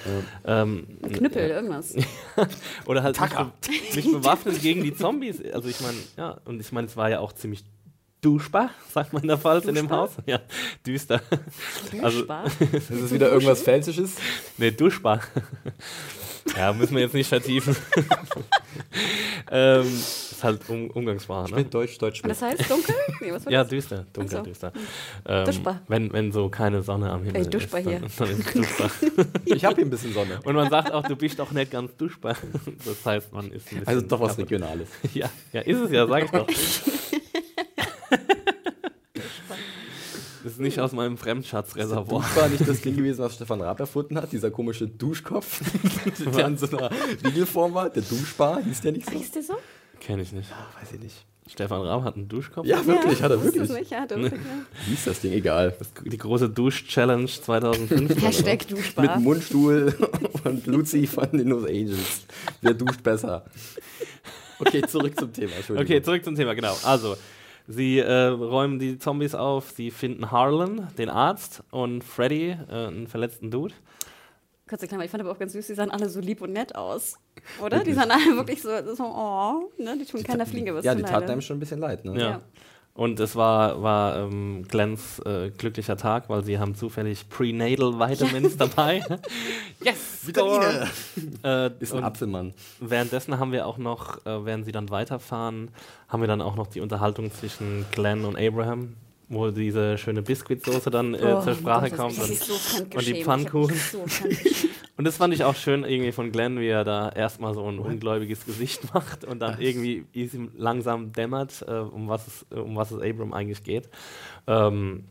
ähm, Knüppel, irgendwas. (laughs) oder halt nicht, be nicht bewaffnet gegen die Zombies. Also ich meine, ja, und ich meine, es war ja auch ziemlich duschbar, sagt man in der Pfalz in dem Duschbar? Haus. Ja, düster. Also, Spaß. (laughs) Ist es wieder irgendwas Fälschisches? Nee, duschbar. Ja, müssen wir jetzt nicht vertiefen. (laughs) ähm, ist halt um, Umgangssprache, ne? Deutsch, Deutsch. Und das heißt dunkel? Nee, was war Ja, das? düster, dunkel, so. düster. Ähm, Duschbar. Wenn, wenn so keine Sonne am Himmel Ey, duschbar ist, dann, hier. (laughs) dann ist es duschbar. (laughs) Ich habe hier ein bisschen Sonne. Und man sagt auch, du bist auch nicht ganz duschbar. Das heißt, man ist ein bisschen... Also doch was kaputt. Regionales. Ja, ja, ist es ja, sag ich doch. Das ist nicht aus meinem Fremdschatzreservoir. Dusch war nicht das Ding gewesen, was Stefan Raab erfunden hat, dieser komische Duschkopf, (laughs) (laughs) der in so einer Riegelform war. Der Duschbar hieß der nicht so? Hieß der so? Kenn ich nicht. Weiß ich nicht. Stefan Raab hat einen Duschkopf. Ja, wirklich, hat er wirklich. nicht, ja, hat er wirklich, ja. Wie hieß das Ding? Egal. Die große Dusch-Challenge 2015. Hashtag Mit Duschbar. Mundstuhl (laughs) und Luzi von den No Angels. Wer duscht besser? Okay, zurück zum Thema. Entschuldigung. Okay, zurück zum Thema, genau. Also, sie äh, räumen die Zombies auf, sie finden Harlan, den Arzt, und Freddy, äh, einen verletzten Dude. Kurze Klammer, ich fand aber auch ganz süß, die sahen alle so lieb und nett aus. Oder? Die sahen alle wirklich so, so oh, ne? die tun keiner Fliege was Ja, die taten einem schon ein bisschen leid. Ne? Ja. Ja. Und es war, war ähm, Glens äh, glücklicher Tag, weil sie haben zufällig Prenatal Vitamins (laughs) dabei. yes! Vitamine! (laughs) Äh, Ist ein Apfelmann. währenddessen haben wir auch noch, äh, während sie dann weiterfahren, haben wir dann auch noch die Unterhaltung zwischen Glenn und Abraham, wo diese schöne Biskuitsoße dann äh, Oh, zur Sprache kommt. Und, so und die Pfannkuchen. So. Und das fand ich auch schön irgendwie von Glenn, wie er da erstmal so ein ungläubiges Gesicht (laughs) macht und dann irgendwie ist ihm langsam dämmert, äh, um, was es, äh, um was es Abram eigentlich geht. Ähm,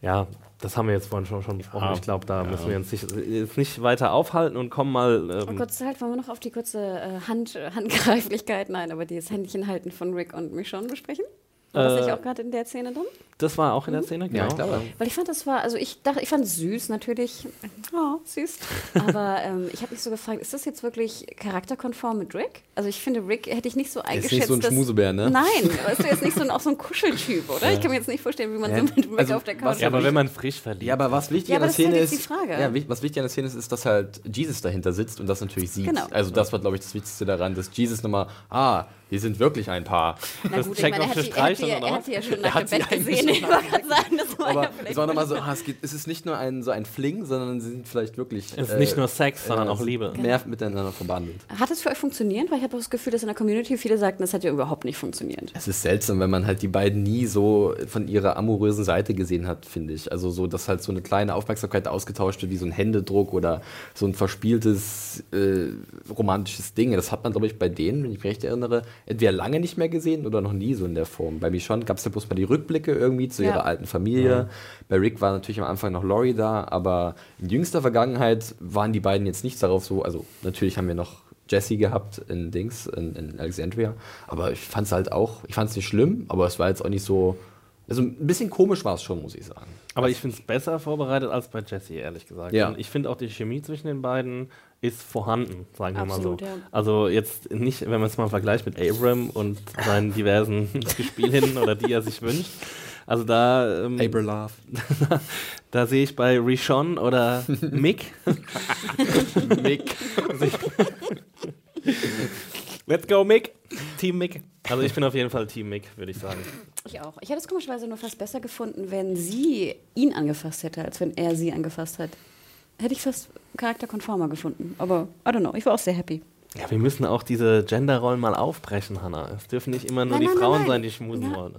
ja, das haben wir jetzt vorhin schon, schon besprochen. Ja. Ich glaube, da müssen wir uns nicht, jetzt nicht weiter aufhalten und kommen mal. Und Ähm, kurz Zeit, wollen wir noch auf die kurze äh, Hand, Handgreiflichkeit, nein, aber das Händchen halten von Rick und Michonne besprechen? War das Äh, nicht auch gerade in der Szene drin? das war auch in der Szene, genau. Ja, klar. Weil ich fand, das war, also ich dachte, ich fand es süß natürlich. Oh, süß. Aber ähm, ich habe mich so gefragt, ist das jetzt wirklich charakterkonform mit Rick? Also ich finde, Rick hätte ich nicht so ist eingeschätzt. nicht so ein Schmusebär, ne? Nein, aber ist du jetzt nicht so ein, auch so ein Kuscheltyp, oder? Ich kann mir jetzt nicht vorstellen, wie man Ja, so mit Rick also, auf der was Couch Ja, aber wenn man frisch verliebt. Ja, aber was wichtig Ja, an aber der das ist Szene halt ist, Frage. ja, was wichtig an der Szene ist, ist, dass halt Jesus dahinter sitzt und das natürlich sieht. Genau. Also das war, glaube ich, das Wichtigste daran, dass Jesus nochmal, ah, wir sind wirklich ein Paar. Na Das gut, ich checkt meine, auch er hat, für die, er, hat Streicheln, er hat die ja schon nach dem sie Bett gesehen. (laughs) Ich wollte gerade sagen, das war Aber ja es war nochmal so, ah, es, geht, es ist nicht nur ein, so ein Fling, sondern sie sind vielleicht wirklich es ist äh, nicht nur Sex, sondern äh, auch Liebe. mehr miteinander verbandelt. Hat es für euch funktioniert? Weil ich habe das Gefühl, dass in der Community viele sagten, das hat ja überhaupt nicht funktioniert. Es ist seltsam, wenn man halt die beiden nie so von ihrer amorösen Seite gesehen hat, finde ich. Also so, dass halt so eine kleine Aufmerksamkeit ausgetauscht wird, wie so ein Händedruck oder so ein verspieltes äh, romantisches Ding. Das hat man, glaube ich, bei denen, wenn ich mich recht erinnere, entweder lange nicht mehr gesehen oder noch nie so in der Form. Bei Michonne gab es ja bloß mal die Rückblicke irgendwie zu Ja. ihrer alten Familie. Bei Rick war natürlich am Anfang noch Laurie da, aber in jüngster Vergangenheit waren die beiden jetzt nicht darauf so, also natürlich haben wir noch Jesse gehabt in Dings, in, in Alexandria. Aber ich fand es halt auch, ich fand es nicht schlimm, aber es war jetzt auch nicht so. Also ein bisschen komisch war es schon, muss ich sagen. Aber ich finde es besser vorbereitet als bei Jesse, ehrlich gesagt. Ja. Und ich finde auch die Chemie zwischen den beiden ist vorhanden, sagen wir Absolut, mal so. ja. Also jetzt nicht, wenn man es mal vergleicht mit Abram und seinen diversen (laughs) Gespielinnen oder die er sich wünscht. Also da, ähm, Love. (laughs) da sehe ich bei Rishon oder (laughs) Mick. Mick. Let's go, Mick. Team Mick. Also ich bin auf jeden Fall Team Mick, würde ich sagen. Ich auch. Ich hätte es komischerweise nur fast besser gefunden, wenn sie ihn angefasst hätte, als wenn er sie angefasst hat. Hätte ich fast charakterkonformer gefunden. Aber, I don't know, ich war auch sehr happy. Ja, wir müssen auch diese Genderrollen mal aufbrechen, Hannah. Es dürfen nicht immer nur Nein, die nein, Frauen nein. sein, die schmusen Ja. wollen.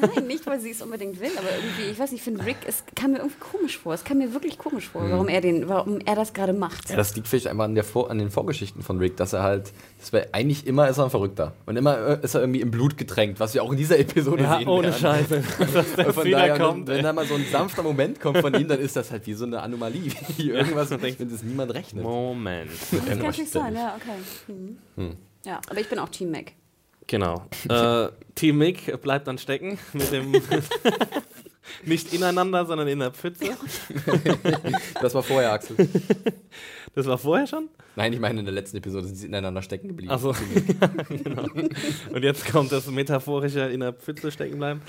Nein, nicht, weil sie es unbedingt will, aber irgendwie, ich weiß nicht, ich finde Rick, es kam mir irgendwie komisch vor. Es kam mir wirklich komisch vor, warum er den, warum er das gerade macht. Ja, das liegt vielleicht einfach an, der Vor an den Vorgeschichten von Rick, dass er halt, das wär, eigentlich immer ist er ein Verrückter. Und immer äh, ist er irgendwie im Blut getränkt, was wir auch in dieser Episode Ja, sehen ohne werden. Scheiße. (laughs) Dass das Von daher, wiederkommt. wenn da mal so ein sanfter Moment kommt von ihm, dann ist das halt wie so eine Anomalie. (laughs) Wie irgendwas, mit dem das niemand rechnet. Moment. das kann natürlich sein, ja, okay. Mhm. Ja, aber ich bin auch Team Mac. Genau. (laughs) Äh, Team Mick bleibt dann stecken mit dem. (laughs) nicht ineinander, sondern in der Pfütze. (laughs) Das war vorher, Axel. Das war vorher schon? Nein, ich meine, in der letzten Episode sind sie ineinander stecken geblieben. Achso. genau. Und jetzt kommt das metaphorische in der Pfütze stecken bleiben.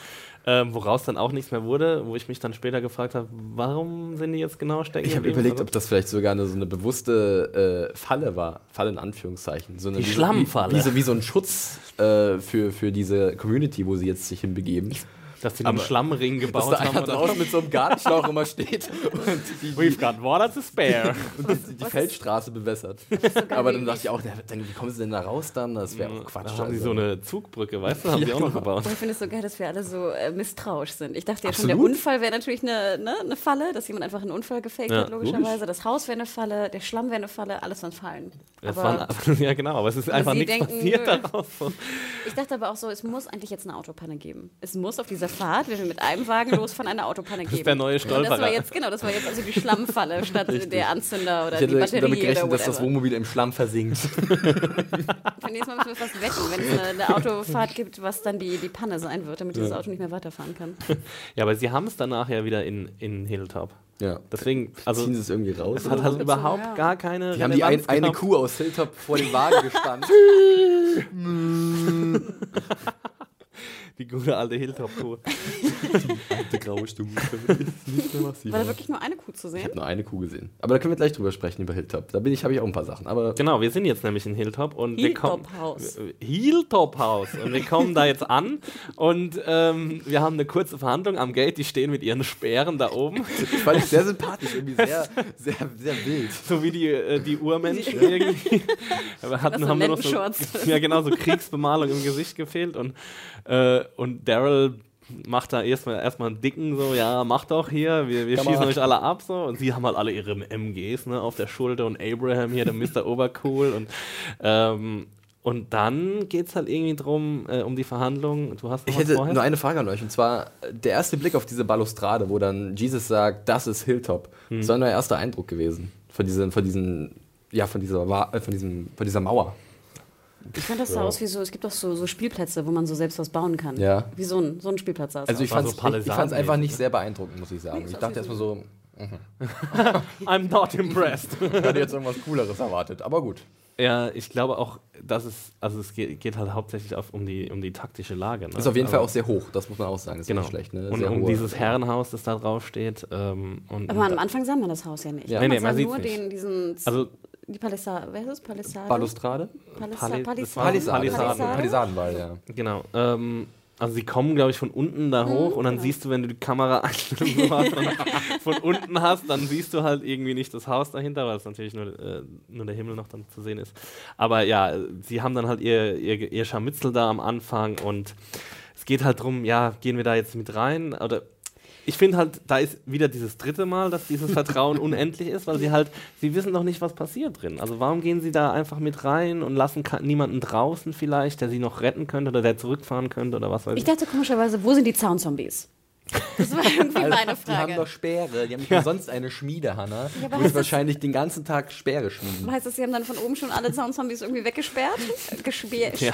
Ähm, woraus dann auch nichts mehr wurde, wo ich mich dann später gefragt habe, warum sind die jetzt genau stecken Ich habe überlegt, Also- ob das vielleicht sogar eine, so eine bewusste äh, Falle war. Falle in Anführungszeichen. So eine, Die wie so- Schlammfalle. Wie, wie, so, wie so ein Schutz äh, für, für diese Community, wo sie jetzt sich hinbegeben. Dass die einen Schlammring (laughs) Dass gebaut da haben. einer oder draußen mit so einem Gartenschlauch immer steht (laughs) und die, We've got water to spare. (laughs) und die, die Feldstraße bewässert. Aber dann dachte ich auch, dann, wie kommen sie denn da raus dann? Das wäre auch Quatsch. Da haben sie also. so eine Zugbrücke, weißt du, haben Ja, sie auch noch genau. gebaut. Und ich finde es so geil, dass wir alle so äh, misstrauisch sind. Ich dachte ja schon, Absolut. der Unfall wäre natürlich eine, ne, eine Falle, dass jemand einfach einen Unfall gefaked Ja, hat, logischerweise. Das Haus wäre eine Falle, der Schlamm wäre eine Falle, alles waren Fallen. Aber waren, ja, genau, aber es ist einfach sie nichts denken, passiert daraus. Ich dachte aber auch so, es muss eigentlich jetzt eine Autopanne geben. Es muss auf dieser Fahrt, wenn wir mit einem Wagen losfahren, eine Autopanne geben. ist der neue Und Das war Stolperer. jetzt, genau, das war jetzt also die Schlammfalle statt der Anzünder oder Ich die Batterie damit gerechnet, dass das. Wohnmobil im Schlamm versinkt. Für nächstes Mal müssen wir fast wetten, wenn es eine, eine Autofahrt gibt, was dann die, die Panne sein wird, damit dieses Auto nicht mehr weiterfahren kann. Ja, aber sie haben es danach ja wieder in, in Hilltop. ja. Deswegen, also Ziehen sie es irgendwie raus? es hat halt überhaupt ja. gar keine Die haben die ein, Relevanz eine. Kuh aus Hilltop vor dem Wagen gespannt. (laughs) Die gute alte Hilltop-Kuh. (laughs) Die graue Stimme ist (laughs) nicht mehr was sie War da wirklich nur eine Kuh zu Ich sehen? habe nur eine Kuh gesehen. Aber da können wir gleich drüber sprechen, über Hilltop. Da bin ich, habe ich auch ein paar Sachen. Aber Genau, wir sind jetzt nämlich in Hilltop und wir kommen. Hilltop-Haus. Hilltop-Haus. Und wir kommen da jetzt an und ähm, wir haben eine kurze Verhandlung am Gate. Die stehen mit ihren Speeren da oben, (laughs) ich fand ich sehr sympathisch, irgendwie sehr, sehr, sehr wild. so wie die, äh, die Urmenschen irgendwie. Aber hatten, haben nur noch so, ja, genau, so Kriegsbemalung im Gesicht gefehlt. Und, äh, und Daryl macht da erstmal erstmal einen dicken so, ja, mach doch hier, wir, wir schießen euch alle ab so. Und sie haben halt alle ihre MGs ne, auf der Schulter und Abraham hier, der Mr. (laughs) Obercool. Und, ähm, und dann geht es halt irgendwie drum, äh, um die Verhandlungen. Du hast noch Ich was hätte vorher? nur eine Frage an euch. Und zwar äh, der erste Blick auf diese Balustrade, wo dann Jesus sagt, das ist Hilltop. Hm. Das war mein erster Eindruck gewesen. Von diesen, von diesen, ja, von dieser, äh, von diesem, von dieser Mauer. Ich fand das sah aus wie so, es gibt auch so, so Spielplätze, wo man so selbst was bauen kann. Ja. Wie so ein, so ein Spielplatz sah es Also aus. ich fand so es ich, ich einfach nicht sehr beeindruckend, muss ich sagen. Nee, Ich dachte erstmal so, (laughs) I'm not impressed. ich hatte jetzt irgendwas Cooleres erwartet. Aber gut. ja, ich glaube auch, dass es, also es geht, geht halt hauptsächlich auf, um, die, um die taktische Lage. Ne? Ist auf jeden Aber- Fall auch sehr hoch, das muss man auch sagen. Ist Genau. nicht schlecht. Ne? Und um hohe- dieses Herrenhaus, das da drauf steht. Ähm, und, Aber und am Anfang sah man das Haus ja nicht. Ja. man Nee, nee, sah man sieht's nur nicht. den, diesen, Also- die Palisade, wer ist es? Palisade? Balustrade? Palisa Pali- Palisade? das war Palisade. Palisaden. Palisade? Palisadenwall, ja. Genau. Ähm, also sie kommen, glaube ich, von unten da hoch und dann siehst du, wenn du die Kamera (laughs) von unten hast, dann siehst du halt irgendwie nicht das Haus dahinter, weil es natürlich nur, äh, nur der Himmel noch dann zu sehen ist. Aber ja, sie haben dann halt ihr, ihr, ihr Scharmützel da am Anfang und es geht halt drum, ja, gehen wir da jetzt mit rein oder ich finde halt, da ist wieder dieses dritte Mal, dass dieses Vertrauen (laughs) unendlich ist, weil sie halt, sie wissen doch nicht, was passiert drin. Also warum gehen sie da einfach mit rein und lassen niemanden draußen vielleicht, der sie noch retten könnte oder der zurückfahren könnte oder was weiß Ich ich. dachte komischerweise, wo sind die Zaunzombies? Das war (laughs) irgendwie meine Die haben Frage. doch Speere, die haben nicht umsonst eine Schmiede, Hanna. Ja, du musst wahrscheinlich den ganzen Tag Speere schmieden. Heißt das, sie haben dann von oben schon alle Zaunzombies irgendwie weggesperrt? (laughs) Gesperrt? Ja.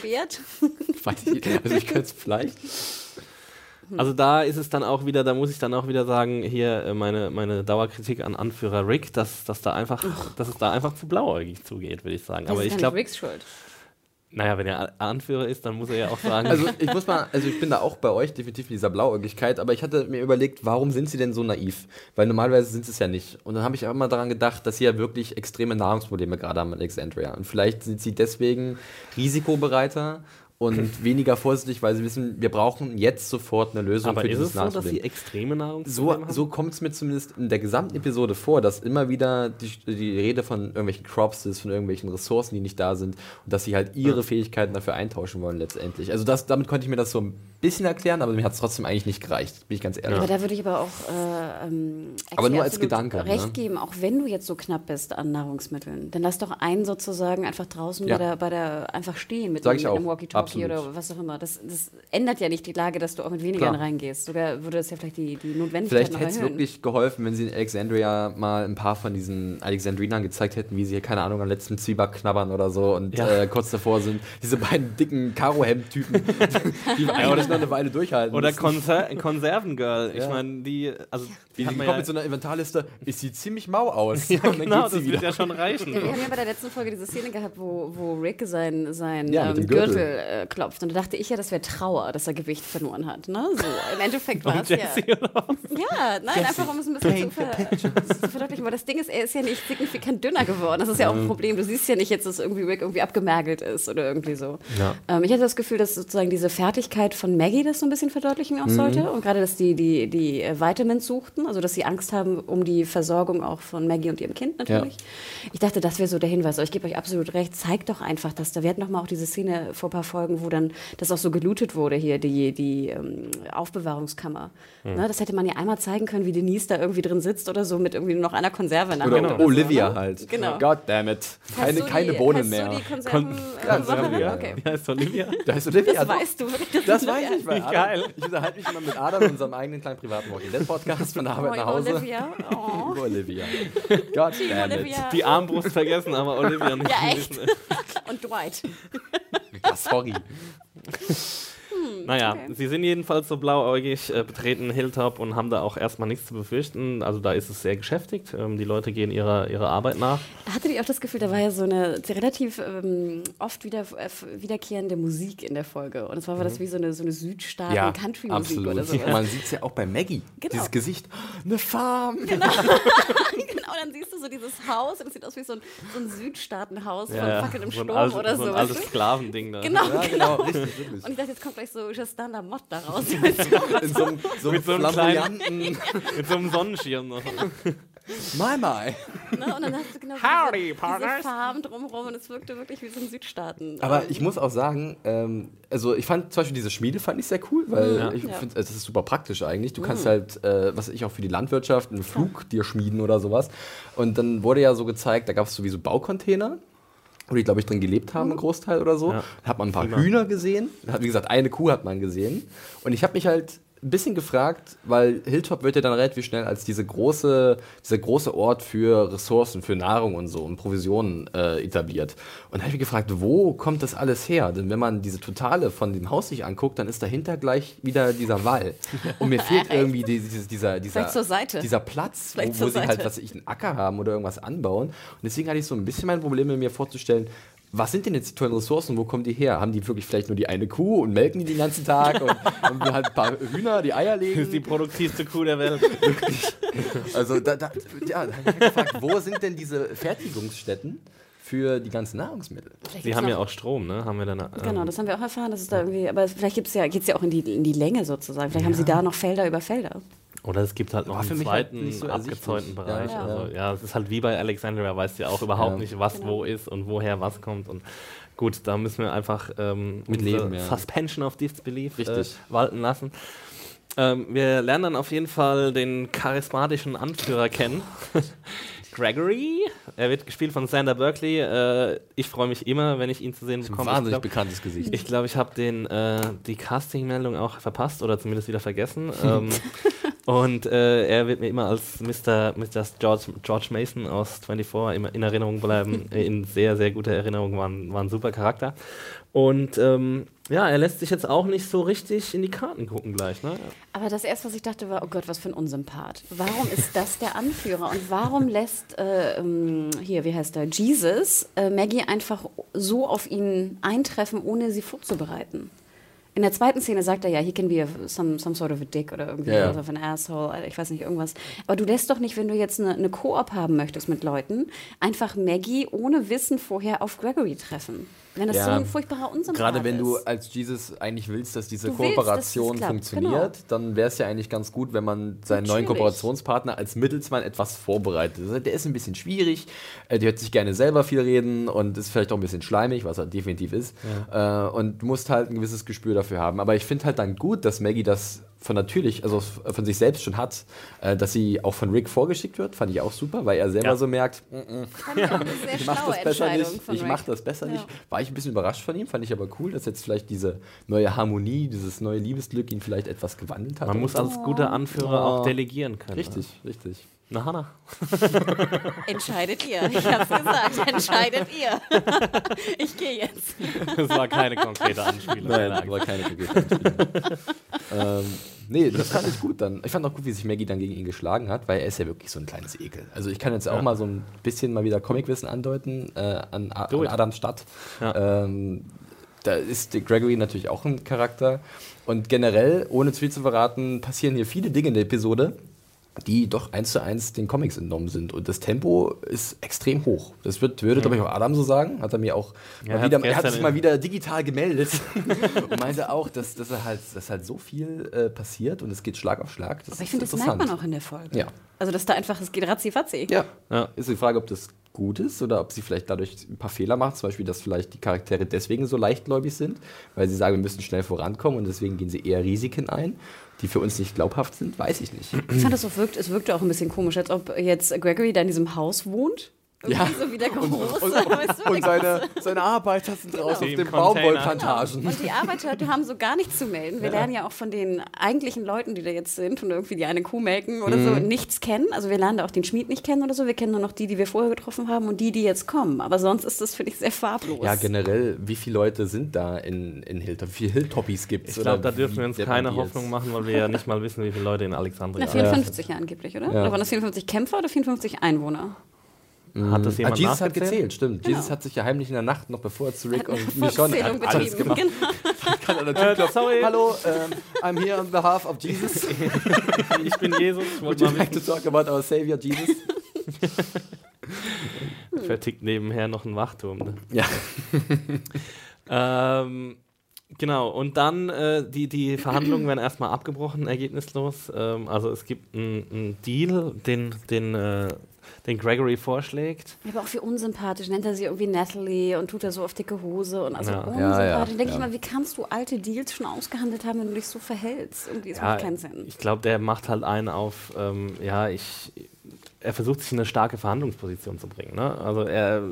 Gesperrt? (laughs) Weiß ich, also ich könnte es vielleicht. Also da ist es dann auch wieder, da muss ich dann auch wieder sagen, hier äh, meine, meine Dauerkritik an Anführer Rick, dass, dass, da einfach, dass es da einfach zu blauäugig zugeht, würde ich sagen. Das Aber ist ich glaube, Ricks Schuld. Naja, wenn er Anführer ist, dann muss er ja auch sagen, Also ich muss mal, also ich bin da auch bei euch definitiv in dieser Blauäugigkeit, aber ich hatte mir überlegt, warum sind sie denn so naiv? Weil normalerweise sind sie es ja nicht. Und dann habe ich auch immer daran gedacht, dass sie ja wirklich extreme Nahrungsprobleme gerade haben in Alexandria. Und vielleicht sind sie deswegen risikobereiter und (laughs) weniger vorsichtig, weil sie wissen, wir brauchen jetzt sofort eine Lösung aber für ist dieses es so, dass Nahrungsproblem. sie extreme So, Nahrungsprobleme haben? so kommt es mir zumindest in der gesamten Episode vor, dass immer wieder die, die Rede von irgendwelchen Crops ist, von irgendwelchen Ressourcen, die nicht da sind und dass sie halt ihre Fähigkeiten dafür eintauschen wollen letztendlich. Also das, damit konnte ich mir das so bisschen erklären, aber mir hat es trotzdem eigentlich nicht gereicht, bin ich ganz ehrlich. Aber da würde ich aber auch äh, ähm, Aber nur als Gedanke, recht ne? geben, auch wenn du jetzt so knapp bist an Nahrungsmitteln, dann lass doch einen sozusagen einfach draußen Ja. bei, der, bei der einfach stehen mit, einem- einem. Walkie-Talkie oder was auch immer. Das, das ändert ja nicht die Lage, dass du auch mit weniger reingehst. Sogar würde es ja vielleicht die, die Notwendigkeit Vielleicht hätte es wirklich geholfen, wenn sie in Alexandria mal ein paar von diesen Alexandrinern gezeigt hätten, wie sie, keine Ahnung, am letzten Zwieback knabbern oder so und Ja. äh, kurz davor sind. Diese beiden dicken Karohemd-Typen, (laughs) die eigentlich noch eine Weile durchhalten. Oder. Konser Konservengirl. Ich meine, die, also die Die, kommt ja, mit so einer Inventarliste, es sieht ziemlich mau aus. (laughs) ja, und dann genau, geht sie das wieder. wird ja schon reichen. Wir haben ja bei der letzten Folge diese Szene gehabt, wo, wo Rick seinen sein, Ja, ähm, Gürtel. Gürtel, äh, klopft. Und da dachte ich ja, das wäre Trauer, dass er Gewicht verloren hat. Ne? So, im Endeffekt (laughs) war es ja. Ja, nein, einfach um es ein bisschen zu, ver (laughs) zu verdeutlichen. Aber das Ding ist, er ist ja nicht signifikant dünner geworden. Das ist ja auch ein Problem. Du siehst ja nicht jetzt, dass irgendwie Rick irgendwie abgemergelt ist oder irgendwie so. Ja. Ähm, ich hatte das Gefühl, dass sozusagen diese Fertigkeit von Maggie das so ein bisschen verdeutlichen Mhm. auch sollte. Und gerade, dass die, die, die äh, Vitamins suchten, also dass sie Angst haben um die Versorgung auch von Maggie und ihrem Kind natürlich. Ich dachte, das wäre so der Hinweis. Aber ich gebe euch absolut recht. Zeigt doch einfach, dass da, wir hatten noch mal auch diese Szene vor ein paar Folgen, wo dann das auch so gelootet wurde hier, die, die ähm, Aufbewahrungskammer. Mhm. Ne, das hätte man ja einmal zeigen können, wie Denise da irgendwie drin sitzt oder so mit irgendwie nur noch einer Konserve in der Oder Hand. oder Olivia so, ne? halt. Genau. God damn it. Keine, die, Bohnen mehr. Du die Konserven, Kon- äh, Macherin? ja. Okay. Wie heißt Olivia? (laughs) Da ist Olivia. Das weißt du. Das Olivia- weiß ich bei Adam. Geil. Ich unterhalte mich immer mit Adam in unserem eigenen kleinen privaten Walking Dead Podcast von der Arbeit Oh, nach Hause. Olivia. (laughs) Oh. Olivia. God damn it. Olivia. Die Armbrust vergessen, aber Olivia nicht. Ja, echt. Und Dwight. Ja, sorry. (laughs) Naja, Okay. sie sind jedenfalls so blauäugig, äh, betreten Hilltop und haben da auch erstmal nichts zu befürchten. Also da ist es sehr geschäftigt. Ähm, die Leute gehen ihrer, ihrer Arbeit nach. Hattet ihr auch das Gefühl, da war ja so eine relativ ähm, oft wieder, äh, wiederkehrende Musik in der Folge. Und es war, das wie so eine, so eine Südstaaten-Country-Musik absolut. oder sowas. Man sieht es ja auch bei Maggie. Genau. Dieses Gesicht. Eine (gasps) Farm. genau, (laughs) (laughs) dann siehst du so dieses Haus und es sieht aus wie so ein, so ein Südstaatenhaus von Fackeln im so Sturm altes, oder so so. ein altes? Sklavending da. Genau, Ja, genau, richtig, wirklich. Und ich dachte, jetzt kommt gleich so Justin Lamotte da raus. (laughs) In so einem, so Mit so einem Mit so einem (laughs) Sonnenschirm noch. (laughs) My My. Ne? Und dann hast du genau so Howdy, diese, partners. diese Farben drumherum und es wirkte wirklich wie so ein Südstaaten. Aber ich muss auch sagen, ähm, also ich fand zum Beispiel diese Schmiede fand ich sehr cool, weil Ja. ich Ja. finde, das ist super praktisch eigentlich. Du kannst halt, äh, was weiß ich auch für die Landwirtschaft, einen Flug dir schmieden oder sowas. Und dann wurde ja so gezeigt, da gab es sowieso Baucontainer. Wo die, glaube ich, drin gelebt haben, ein Großteil oder so. Ja. Da hat man ein paar Hühner gesehen. Hat, wie gesagt, eine Kuh hat man gesehen. Und ich habe mich halt ein bisschen gefragt, weil Hilltop wird ja dann relativ schnell als diese große, dieser große Ort für Ressourcen, für Nahrung und so und Provisionen äh, etabliert. Und da habe ich mich gefragt, wo kommt das alles her? Denn wenn man diese Totale von dem Haus sich anguckt, dann ist dahinter gleich wieder dieser Wall. (laughs) Und mir fehlt irgendwie die, dieses- dieser, dieser, dieser Platz, wo, Vielleicht wo zur sie halt, Seite. was weiß ich, einen Acker haben oder irgendwas anbauen. Und deswegen hatte ich so ein bisschen mein Problem, mir vorzustellen, was sind denn jetzt die tollen Ressourcen? Wo kommen die her? Haben die wirklich vielleicht nur die eine Kuh und melken die den ganzen Tag und, (laughs) und halt ein paar Hühner, die Eier Das ist die legen? produktivste Kuh der Welt. (laughs) Also da, da, ja, da habe ich mich gefragt, wo sind denn diese Fertigungsstätten für die ganzen Nahrungsmittel? vielleicht Sie haben noch- ja auch Strom, ne? Haben wir dann, ähm, Genau, das haben wir auch erfahren, dass es da irgendwie, aber vielleicht gibt's ja, geht es ja auch in die, in die Länge sozusagen. Vielleicht haben sie da noch Felder über Felder. Oder es gibt halt noch einen halt zweiten nicht so abgezäunten Bereich. Ja. Also, ja, es ist halt wie bei Alexandria, weißt du ja auch überhaupt Ja. nicht, was Genau. wo ist und woher was kommt. Und gut, da müssen wir einfach ähm, Mit leben, ja. Suspension of Disbelief äh, Richtig. walten lassen. Ähm, wir lernen dann auf jeden Fall den charismatischen Anführer kennen. (laughs) Gregory. Er wird gespielt von Sander Berkeley. Äh, ich freue mich immer, wenn ich ihn zu sehen bekomme. Ich Wahnsinnig glaub- bekanntes Gesicht. ich glaube, ich habe den äh, die Castingmeldung auch verpasst oder zumindest wieder vergessen. (laughs) ähm, Und äh, er wird mir immer als Mr. Mr. George, George Mason aus 24 immer in Erinnerung bleiben. (laughs) in sehr, sehr guter Erinnerung, war ein, war ein super Charakter. Und ähm, ja, er lässt sich jetzt auch nicht so richtig in die Karten gucken gleich. Ne? Aber das erste, was ich dachte, war, oh Gott, was für ein Unsympath. Warum ist das der Anführer? Und warum lässt, äh, ähm, hier, wie heißt er, Jesus, äh, Maggie einfach so auf ihn eintreffen, ohne sie vorzubereiten? In der zweiten Szene sagt er ja, he can be a, some, some sort of a dick oder irgendwie ja. sort of an asshole, ich weiß nicht, irgendwas. Aber du lässt doch nicht, wenn du jetzt eine, eine Koop haben möchtest mit Leuten, einfach Maggie ohne Wissen vorher auf Gregory treffen. Wenn das Ja. so ein furchtbarer Unsympath Gerade wenn du ist. als Jesus eigentlich willst, dass diese Du willst, dass Kooperation klappt, funktioniert, genau. dann wäre es ja eigentlich ganz gut, wenn man seinen neuen Natürlich. Kooperationspartner als Mittelsmann etwas vorbereitet. Also der ist ein bisschen schwierig, äh, der hört sich gerne selber viel reden und ist vielleicht auch ein bisschen schleimig, was er definitiv ist. Äh, und du musst halt ein gewisses Gespür dafür haben. Aber ich finde halt dann gut, dass Maggie das von natürlich, also von sich selbst schon hat, äh, dass sie auch von Rick vorgeschickt wird, fand ich auch super, weil er selber Ja. so merkt, auch (laughs) eine sehr ich mache das besser nicht. Ich mache das besser Ja. nicht. War ich ein bisschen überrascht von ihm, fand ich aber cool, dass jetzt vielleicht diese neue Harmonie, dieses neue Liebesglück ihn vielleicht etwas gewandelt hat. Man muss als guter Anführer Oh. auch delegieren können. richtig, richtig. Na, Hanna. (laughs) Entscheidet ihr. Ich hab's gesagt. Entscheidet ihr. (laughs) ich gehe jetzt. Das war keine konkrete Anspielung. Nein, war keine Begegnung. (laughs) ähm, nee, das fand ich gut dann. Ich fand auch gut, wie sich Maggie dann gegen ihn geschlagen hat, weil er ist ja wirklich so ein kleines Ekel. Also ich kann jetzt auch mal so ein bisschen mal wieder Comicwissen andeuten äh, an, A an. Adams Stadt. Ja. Ähm, da ist Gregory natürlich auch ein Charakter. Und generell, ohne zu viel zu verraten, passieren hier viele Dinge in der Episode, die doch eins zu eins den Comics entnommen sind. Und das Tempo ist extrem hoch. Das wird, würde, glaube ich, auch Adam so sagen. Hat er mir auch Ja, mal er wieder, hat er hat sich mal wieder digital gemeldet (laughs) und meinte auch, dass, dass, er halt, dass halt so viel äh, passiert und es geht Schlag auf Schlag. Das Aber ich finde, das merkt man auch in der Folge. Ja. Also, dass da einfach, es geht ratzi-fatzi. Ja. Ja. Ist die Frage, ob das gut ist oder ob sie vielleicht dadurch ein paar Fehler macht. Zum Beispiel, dass vielleicht die Charaktere deswegen so leichtgläubig sind, weil sie sagen, wir müssen schnell vorankommen und deswegen gehen sie eher Risiken ein, die für uns nicht glaubhaft sind. Weiß ich nicht. Ich fand, das so wirkt, es wirkte auch ein bisschen komisch, als ob jetzt Gregory da in diesem Haus wohnt. Irgendwie Ja. so wie der Große. Und, weißt du, und seine, seine Arbeiter sind draußen auf Im den. Baumwollplantagen. Und die Arbeiter die haben so gar nichts zu melden. Wir lernen ja auch von den eigentlichen Leuten, die da jetzt sind und irgendwie die eine Kuh melken oder so, Mhm. nichts kennen. Also wir lernen da auch den Schmied nicht kennen oder so. Wir kennen nur noch die, die wir vorher getroffen haben und die, die jetzt kommen. Aber sonst ist das, finde ich, sehr farblos. Ja, generell, wie viele Leute sind da in, in Hilltop? Wie viele Hilltoppies gibt es? Ich glaube, da dürfen wir uns keine Hoffnung machen, weil wir ja nicht mal wissen, wie viele Leute in Alexandria Na, sind. 54 ja angeblich, oder? Oder waren das 54 Kämpfer oder 54 Einwohner? Hat das Ah, jemand Jesus hat gezählt, stimmt. Genau. Jesus hat sich ja heimlich in der Nacht, noch bevor er zu Rick und Michonne hat alles betrieben. gemacht. Genau. (laughs) Klopfen. sorry. Hallo, ähm, I'm here on behalf of Jesus. (laughs) Ich bin Jesus, ich Would wollte you mal like to talk about our Savior Jesus? (laughs) vertickt nebenher noch ein Wachturm. Ne? Ja. Ähm, genau, und dann äh, die, die Verhandlungen werden erstmal abgebrochen, ergebnislos. Ähm, also es gibt einen Deal, den, den, äh, den Gregory vorschlägt. Aber auch wie unsympathisch. Nennt er sie irgendwie Natalie und tut er so auf dicke Hose und also Ja. unsympathisch. Ja, ja, Dann denke ich mal, wie kannst du alte Deals schon ausgehandelt haben, wenn du dich so verhältst? Irgendwie, das macht keinen Sinn. Ich glaube, der macht halt einen auf, ähm, ja, ich. Er versucht sich in eine starke Verhandlungsposition zu bringen. Ne? Also er,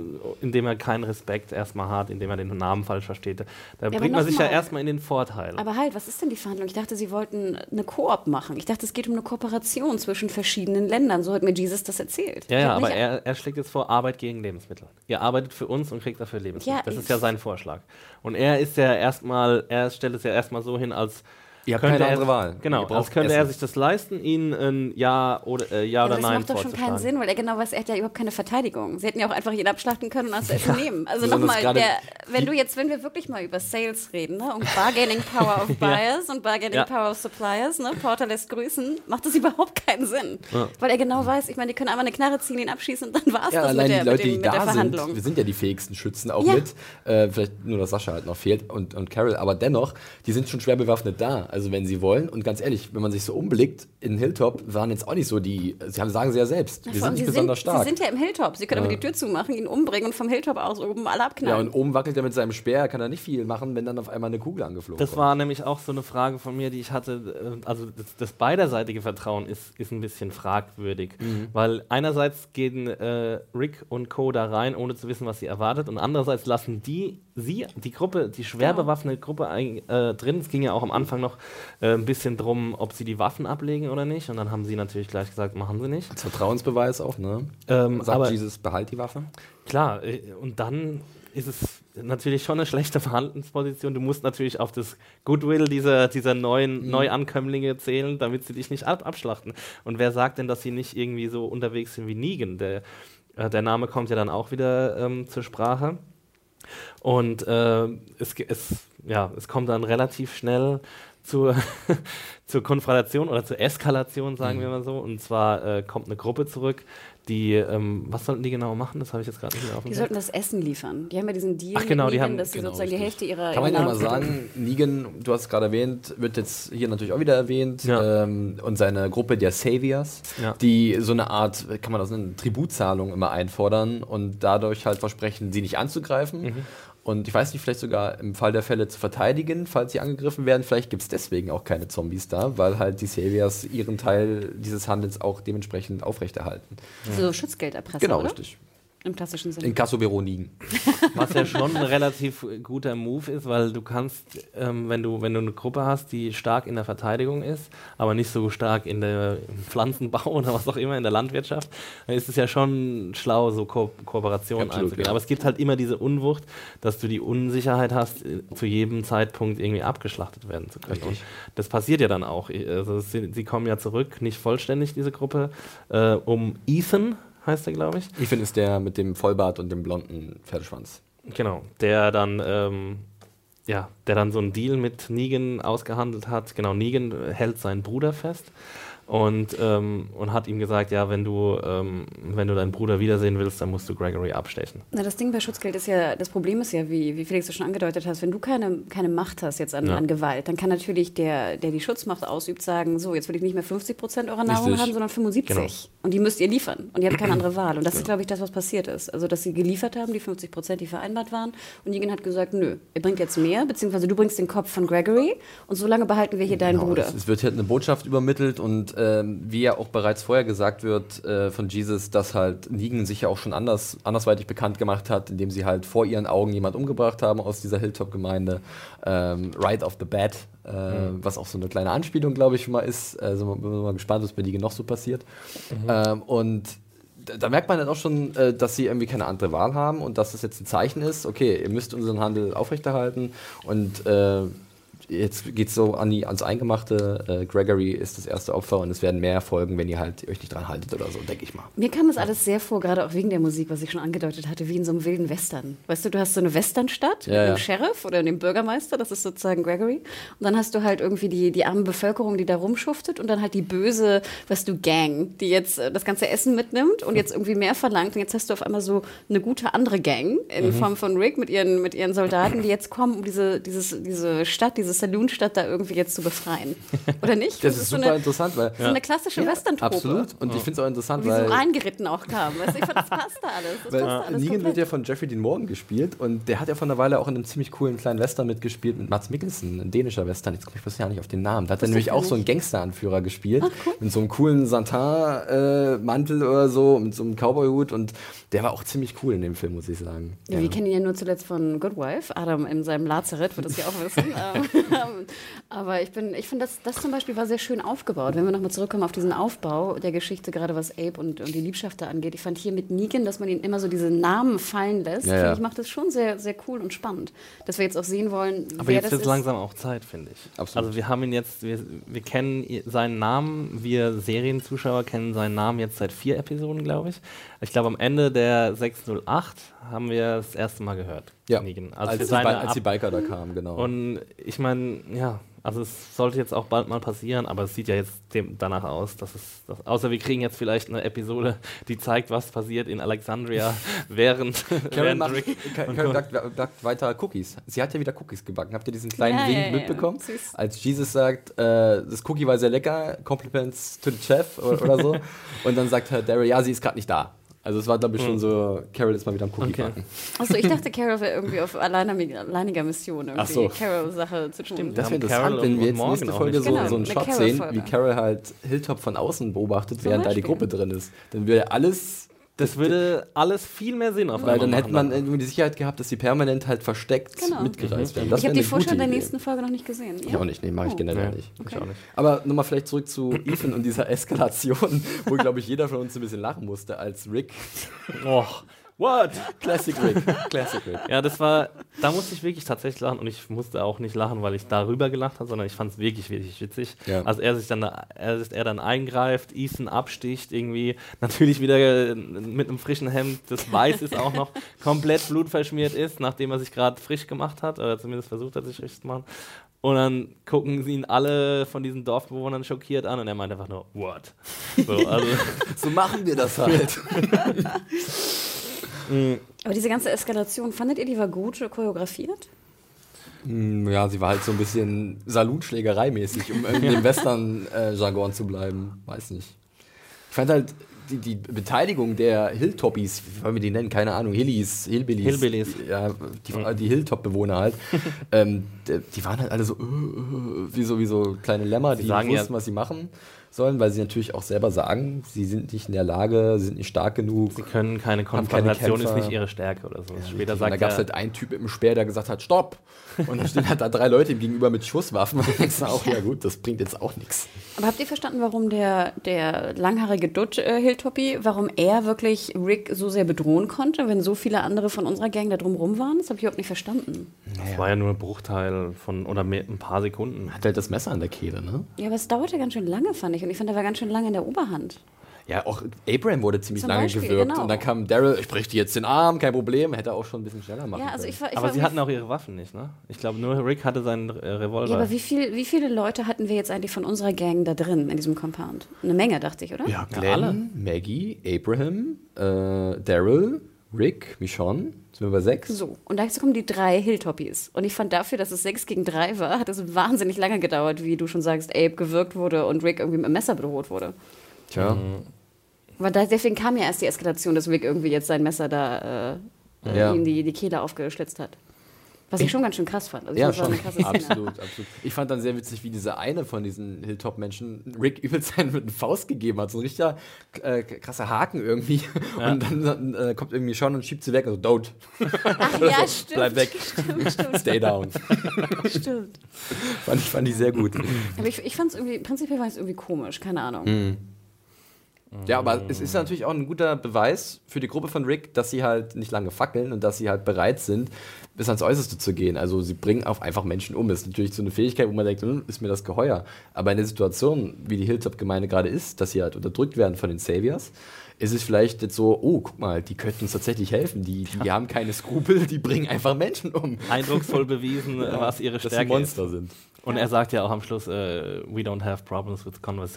indem er keinen Respekt erstmal hat, indem er den Namen falsch versteht. Da aber bringt man sich ja mal. erstmal in den Vorteil. Aber halt, was ist denn die Verhandlung? Ich dachte, sie wollten eine Koop machen. Ich dachte, es geht um eine Kooperation zwischen verschiedenen Ländern. So hat mir Jesus das erzählt. Ja, ja, aber er, er schlägt jetzt vor Arbeit gegen Lebensmittel. Ihr arbeitet für uns und kriegt dafür Lebensmittel. Ja, das ist ja sein Vorschlag. Und er ist ja erstmal, er stellt es ja erstmal so hin, als Ihr habt könnte keine er, andere Wahl. Genau, Ihr braucht als könnte er Essen. sich das leisten, ihnen ein Ja oder, äh, ja aber oder das Nein macht doch schon keinen. Sinn, weil er genau weiß, er hat ja überhaupt keine Verteidigung. Sie hätten ja auch einfach jeden abschlachten können und das Essen nehmen. Also nochmal, wenn du jetzt, wenn wir wirklich mal über Sales reden, ne, und (laughs) Bargaining Power of Buyers und Bargaining Ja. Power of Suppliers, ne, Porter lässt grüßen, macht das überhaupt keinen Sinn. Ja. Weil er genau weiß, ich meine, die können einmal eine Knarre ziehen, ihn abschießen und dann war es Ja, das allein mit der, die Leute, mit, dem, die mit der da sind, Verhandlung. wir sind ja die fähigsten Schützen auch Ja. mit. Äh, vielleicht nur, dass Sascha halt noch fehlt und, und Carol. Aber dennoch, die sind schon schwer bewaffnet da. Also wenn sie wollen. Und ganz ehrlich, wenn man sich so umblickt, in Hilltop waren jetzt auch nicht so die, sie haben, sagen sie ja selbst, wir Vor sind nicht sie, besonders sind, stark. sie sind ja im Hilltop. Sie können aber die Tür zumachen, ihn umbringen und vom Hilltop aus oben alle ja, abknallen. und oben wackelt er mit seinem Speer, kann er nicht viel machen, wenn dann auf einmal eine Kugel angeflogen Das kommt. war nämlich auch so eine Frage von mir, die ich hatte. äh, Also das, das beiderseitige Vertrauen ist, ist ein bisschen fragwürdig. Mhm. Weil einerseits gehen äh, Rick und Co. da rein, ohne zu wissen, was sie erwartet. Und andererseits lassen die, sie, die Gruppe, die schwer Genau. bewaffnete Gruppe ein, äh, drin. Es ging ja auch am Anfang noch äh, ein bisschen drum, ob sie die Waffen ablegen oder nicht. Und dann haben sie natürlich gleich gesagt, machen sie nicht. Als Vertrauensbeweis auch, ne? Ähm, Sagt aber Jesus, behalt die Waffe. klar, äh, und dann ist es natürlich schon eine schlechte (laughs) Verhandlungsposition. Du musst natürlich auf das Goodwill dieser, dieser neuen Neuankömmlinge zählen, damit sie dich nicht ab abschlachten. Und wer sagt denn, dass sie nicht irgendwie so unterwegs sind wie Negan? Der, äh, der Name kommt ja dann auch wieder ähm, zur Sprache. Und äh, es, es, ja, es kommt dann relativ schnell zur, (laughs) zur Konfrontation oder zur Eskalation, sagen wir mal so. Und zwar äh, kommt eine Gruppe zurück, die, ähm, was sollten die genau machen? Das habe ich jetzt gerade nicht mehr auf dem Die sollten das Essen liefern. Die haben ja diesen Deal Ach, genau, mit die Negan, haben- dass sie genau, sozusagen die richtig. Hälfte ihrer Kann man ja mal sagen, Negan, du hast es gerade erwähnt, wird jetzt hier natürlich auch wieder erwähnt. Ja. Ähm, und seine Gruppe der Saviors, Ja. die so eine Art, kann man das nennen, Tributzahlung immer einfordern und dadurch halt versprechen, sie nicht anzugreifen. Mhm. Und ich weiß nicht, vielleicht sogar im Fall der Fälle zu verteidigen, falls sie angegriffen werden. Vielleicht gibt es deswegen auch keine Zombies da, weil halt die Saviors ihren Teil dieses Handels auch dementsprechend aufrechterhalten. So Schutzgelderpressung, Genau, oder? richtig. Im klassischen Sinne. In Kassobüro Nigen. Was ja schon ein relativ guter Move ist, weil du kannst, ähm, wenn, du, wenn du eine Gruppe hast, die stark in der Verteidigung ist, aber nicht so stark in der im Pflanzenbau (laughs) oder was auch immer in der Landwirtschaft, dann ist es ja schon schlau, so Ko Kooperationen einzugehen. ja. Aber es gibt halt immer diese Unwucht, dass du die Unsicherheit hast, äh, zu jedem Zeitpunkt irgendwie abgeschlachtet werden zu können. Richtig. Und das passiert ja dann auch. Also sie, sie kommen ja zurück, nicht vollständig, diese Gruppe, äh, um Ethan, heißt er, glaube ich. Ethan ist der mit dem Vollbart und dem blonden Pferdeschwanz. Genau, der dann, ähm, ja, der dann so einen Deal mit Negan ausgehandelt hat. Genau, Negan hält seinen Bruder fest und, ähm, und hat ihm gesagt, ja, wenn du, ähm, wenn du deinen Bruder wiedersehen willst, dann musst du Gregory abstechen. Na, das Ding bei Schutzgeld ist ja, das Problem ist ja, wie, wie Felix du schon angedeutet hast, wenn du keine, keine Macht hast jetzt an, Ja. an Gewalt, dann kann natürlich der, der die Schutzmacht ausübt, sagen, so, jetzt will ich nicht mehr 50 Prozent eurer Nahrung Richtig. haben, sondern 75. Genau. Und die müsst ihr liefern. Und ihr habt keine (clears throat) andere Wahl. Und das ist, glaube ich, das, was passiert ist. Also, dass sie geliefert haben, die 50 Prozent, die vereinbart waren. Und Negan hat gesagt, nö, ihr bringt jetzt mehr, beziehungsweise du bringst den Kopf von Gregory und so lange behalten wir hier deinen Genau, Bruder. Es, es wird halt eine Botschaft übermittelt und ähm, wie ja auch bereits vorher gesagt wird äh, von Jesus, dass halt Negan sich ja auch schon anders, andersweitig bekannt gemacht hat, indem sie halt vor ihren Augen jemand umgebracht haben aus dieser Hilltop-Gemeinde. Ähm, right off the bat, äh, was auch so eine kleine Anspielung, glaube ich, schon mal ist. Also bin mal gespannt, was bei Negan noch so passiert. Ähm, und da, da merkt man dann auch schon, äh, dass sie irgendwie keine andere Wahl haben und dass das jetzt ein Zeichen ist, okay, ihr müsst unseren Handel aufrechterhalten und äh, jetzt geht es so an die, ans Eingemachte. Äh, Gregory ist das erste Opfer und es werden mehr folgen, wenn ihr halt euch nicht dran haltet oder so, denke ich mal. Mir kam das alles sehr vor, gerade auch wegen der Musik, was ich schon angedeutet hatte, wie in so einem wilden Western. Weißt du, du hast so eine Westernstadt Ja, mit ja. dem Sheriff oder dem Bürgermeister, das ist sozusagen Gregory. Und dann hast du halt irgendwie die, die arme Bevölkerung, die da rumschuftet und dann halt die böse, weißt du, Gang, die jetzt äh, das ganze Essen mitnimmt und jetzt irgendwie mehr verlangt. Und jetzt hast du auf einmal so eine gute andere Gang in Mhm. Form von Rick mit ihren, mit ihren Soldaten, die jetzt kommen, um diese, dieses, diese Stadt, diese Saloonstadt da irgendwie jetzt zu befreien. Oder nicht? (laughs) Das ist so super eine, interessant, weil. so eine klassische Western-Trope. Absolut. Und ich finde es auch interessant, Wie so weil. reingeritten auch kam. Weißt du, ich fand, das passt da alles. Das Weil passt alles Negan wird ja von Jeffrey Dean Morgan gespielt und der hat ja vor einer Weile auch in einem ziemlich coolen kleinen Western mitgespielt mit Mats Mikkelsen, ein dänischer Western. Jetzt komme ich bisher nicht auf den Namen. Da hat er nämlich ich auch gar so einen nicht. Gangsteranführer gespielt. Mit so einem coolen Santin-Mantel oder so, mit so einem Cowboy-Hut und der war auch ziemlich cool in dem Film, muss ich sagen. Ja, Wir kennen ihn ja nur zuletzt von Good Wife. Adam in seinem Lazarett wird das ja auch wissen. (laughs) (laughs) Aber ich, bin- ich finde, das, das zum Beispiel war sehr schön aufgebaut. Wenn wir nochmal zurückkommen auf diesen Aufbau der Geschichte, gerade was Abe und, und die Liebschaft da angeht. Ich fand hier mit Negan, dass man ihn immer so diese Namen fallen lässt, Ja, finde ja. ich, macht das schon sehr, sehr cool und spannend. Dass wir jetzt auch sehen wollen, Aber wer jetzt wird langsam auch Zeit, finde ich. Absolut. Also wir haben ihn jetzt, wir, wir kennen seinen Namen, wir Serienzuschauer kennen seinen Namen jetzt seit vier Episoden, glaube ich. Ich glaube, am Ende der 608 haben wir das erste Mal gehört. Ja, Negan. als, für die, als die Biker da kamen, genau. Und ich meine, ja, also es sollte jetzt auch bald mal passieren, aber es sieht ja jetzt dem, danach aus, dass es, dass, außer wir kriegen jetzt vielleicht eine Episode, die zeigt, was passiert in Alexandria (laughs) während, Carol während macht, Rick Ka- und Carol Co- backt, backt weiter Cookies. Sie hat ja wieder Cookies gebacken. Habt ihr diesen kleinen Ja, Wink ja, ja. mitbekommen? Süß. Als Jesus sagt, äh, das Cookie war sehr lecker, Compliments to the Chef oder, oder so. (laughs) Und dann sagt Herr Daryl, ja, sie ist gerade nicht da. Also es war, glaube ich, schon so, Carol ist mal wieder am Cookie Okay. backen. Achso, ich dachte, (laughs) Carol wäre irgendwie auf alleiniger, Mission, irgendwie Ach so. Carol-Sache zu tun. Stimmt, Das wäre interessant, wenn wir jetzt nächste Folge so, Genau, so einen eine Shot sehen, wie Carol halt Hilltop von außen beobachtet, Zum während da die. Gruppe drin ist. Dann würde alles Das würde alles viel mehr Sinn auf Weil dann hätte man irgendwie die Sicherheit gehabt, dass sie permanent halt versteckt Genau. mitgereist werden. Das ich habe die Vorschau der nächsten Folge noch nicht gesehen. Ich auch nicht, nee, mache ich Oh. generell Nee, nicht. ich auch nicht. Aber nochmal vielleicht zurück zu (laughs) Ethan und dieser Eskalation, wo, glaube ich, jeder von uns ein bisschen lachen musste, als Rick. Och, what? Classic Rick. Classic Rick. Ja, das war, da musste ich wirklich tatsächlich lachen und ich musste auch nicht lachen, weil ich darüber gelacht habe, sondern ich fand es wirklich, wirklich witzig. Ja. Als er sich dann, da- er, er dann eingreift, Ethan absticht, irgendwie natürlich wieder äh, mit einem frischen Hemd, das weiß ist auch noch, (laughs) komplett blutverschmiert ist, nachdem er sich gerade frisch gemacht hat, oder zumindest versucht hat, sich frisch zu machen. Und dann gucken sie ihn alle von diesen Dorfbewohnern schockiert an und er meint einfach nur, what? So, also, (laughs) So machen wir das halt. (laughs) Aber diese ganze Eskalation, fandet ihr, die war gut choreografiert? Mm, Ja, sie war halt so ein bisschen Salutschlägerei-mäßig, um irgendwie (laughs) im Western-Jargon zu bleiben. Weiß nicht. Ich fand halt die, die Beteiligung der Hilltoppies, wie wollen wir die nennen? Keine Ahnung, Hillies, Hillbillies. Hillbillies. Ja, die, die Hilltop-Bewohner halt. (laughs) ähm, die, die waren halt alle so, äh, äh, wie so, wie so kleine Lämmer, die sagen wussten, ja- was sie machen sollen, weil sie natürlich auch selber sagen, sie sind nicht in der Lage, sie sind nicht stark genug. sie können keine Haben keine Konfrontation, ist nicht ihre Stärke oder so. Später Und sagt da gab es halt einen Typ mit dem Speer, der gesagt hat, stopp! Und dann stehen halt da drei Leute ihm gegenüber mit Schusswaffen. (laughs) Und dann denkst du auch, ja gut, das bringt jetzt auch nichts. Aber habt ihr verstanden, warum der, der langhaarige Dutt äh, Hilltoppy, warum er wirklich Rick so sehr bedrohen konnte, wenn so viele andere von unserer Gang da drumrum waren? Das habe ich überhaupt nicht verstanden. Das war ja nur ein Bruchteil von oder mehr, ein paar Sekunden. Hat halt das Messer an der Kehle, ne? Ja, aber es dauerte ganz schön lange, fand ich. Und ich fand, er war ganz schön lange in der Oberhand. Ja, auch Abraham wurde ziemlich Zum lange Beispiel, gewirkt. genau. Und dann kam Daryl, ich brech dir jetzt den Arm, kein Problem. Hätte er auch schon ein bisschen schneller machen Ja, also können. ich war, ich Aber war sie hatten auch ihre Waffen nicht, ne? Ich glaube, nur Rick hatte seinen äh, Revolver. Ja, aber wie, viel, wie viele Leute hatten wir jetzt eigentlich von unserer Gang da drin, in diesem Compound? Eine Menge, dachte ich, oder? ja, Ja, Glenn, alle. Maggie, Abraham, äh, Daryl, Rick, Michonne. Sind wir bei sechs? So, und dazu kommen die drei Hilltoppies. Und ich fand dafür, dass es sechs gegen drei war, hat es wahnsinnig lange gedauert, wie du schon sagst, Abe gewirkt wurde und Rick irgendwie mit dem Messer bedroht wurde. Tja. Weil da, deswegen kam ja erst die Eskalation, dass Rick irgendwie jetzt sein Messer da äh, Ja. ihm die, die Kehle aufgeschlitzt hat. Was ich, schon ganz schön krass fand. Also ich Ja, schon. absolut, absolut. Ich fand dann sehr witzig, wie dieser eine von diesen Hilltop-Menschen Rick übelst einen (laughs) mit einer Faust gegeben hat. So ein richtiger äh, krasser Haken irgendwie. Und dann, dann äh, kommt irgendwie schon und schiebt sie weg. Also, don't. Ach ja, (laughs) stimmt. Bleib weg. Stimmt, stimmt, Stay down. stimmt. fand, ich, fand ich sehr gut. Aber ich, ich fand es irgendwie, prinzipiell war es irgendwie komisch, keine Ahnung. Mhm. Ja, aber es ist natürlich auch ein guter Beweis für die Gruppe von Rick, dass sie halt nicht lange fackeln und dass sie halt bereit sind, bis ans Äußerste zu gehen. Also sie bringen auch einfach Menschen um. Das ist natürlich so eine Fähigkeit, wo man denkt, hm, ist mir das geheuer. Aber in der Situation, wie die Hilltop-Gemeinde gerade ist, dass sie halt unterdrückt werden von den Saviors, ist es vielleicht jetzt so, oh, guck mal, die könnten uns tatsächlich helfen. Die, die haben keine Skrupel, die bringen einfach Menschen um. Eindrucksvoll bewiesen, (laughs) äh, was ihre dass sie Stärke Monster ist. sind. Und er sagt ja auch am Schluss, äh, we don't have problems with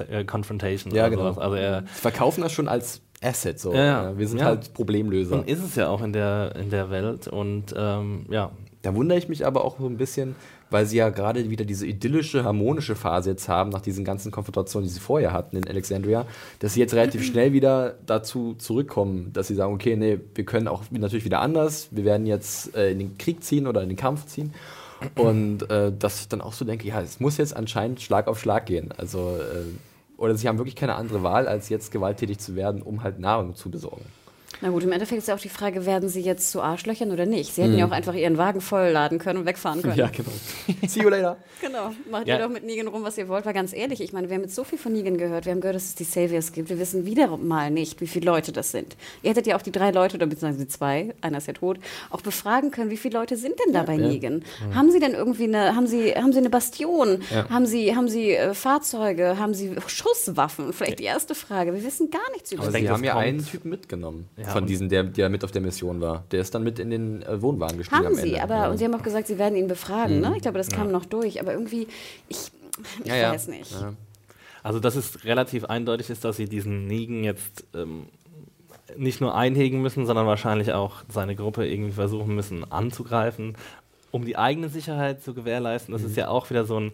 äh, confrontation. Ja, genau. sowas. Also er Sie verkaufen das schon als Asset. So. Ja, ja. Wir sind Ja. halt Problemlöser. und ist es ja auch in der, in der Welt. Und ähm, ja, Da wundere ich mich aber auch so ein bisschen, weil sie ja gerade wieder diese idyllische, harmonische Phase jetzt haben, nach diesen ganzen Konfrontationen, die sie vorher hatten in Alexandria, dass sie jetzt relativ (clears throat) schnell wieder dazu zurückkommen, dass sie sagen, okay, nee, wir können auch natürlich wieder anders, wir werden jetzt äh, in den Krieg ziehen oder in den Kampf ziehen. Und äh, dass ich dann auch so denke, ja, es muss jetzt anscheinend Schlag auf Schlag gehen. Also, äh, oder sie haben wirklich keine andere Wahl, als jetzt gewalttätig zu werden, um halt Nahrung zu besorgen. Na gut, im Endeffekt ist ja auch die Frage, werden sie jetzt zu Arschlöchern oder nicht? Sie hätten ja auch einfach ihren Wagen vollladen können und wegfahren können. Mhm. Ja, genau. See you later. (laughs) Genau, macht Ja. ihr doch mit Negan rum, was ihr wollt. War ganz ehrlich, ich meine, wir haben jetzt so viel von Negan gehört. Wir haben gehört, dass es die Saviors gibt. Wir wissen wieder mal nicht, wie viele Leute das sind. Ihr hättet ja auch die drei Leute, oder beziehungsweise die zwei, einer ist ja tot, auch befragen können, wie viele Leute sind denn da bei Negan? Haben sie denn irgendwie eine, haben sie, haben sie eine Bastion? Haben sie, haben sie äh, Fahrzeuge? Haben sie Schusswaffen? Vielleicht die erste Frage. Wir wissen gar nichts über Aber sie. denke, sie haben das ja einen Typen mitgenommen. Ja, von diesen, der, der mit auf der Mission war. Der ist dann mit in den äh, Wohnwagen gestiegen Haben am sie, Ende. aber ja. und sie haben auch gesagt, sie werden ihn befragen. Ne? Ich glaube, das kam noch durch. Aber irgendwie, ich, ich Ja, ja. weiß nicht. Ja. Also, dass es relativ eindeutig ist, dass sie diesen Negan jetzt ähm, nicht nur einhegen müssen, sondern wahrscheinlich auch seine Gruppe irgendwie versuchen müssen anzugreifen, um die eigene Sicherheit zu gewährleisten. Das ist ja auch wieder so ein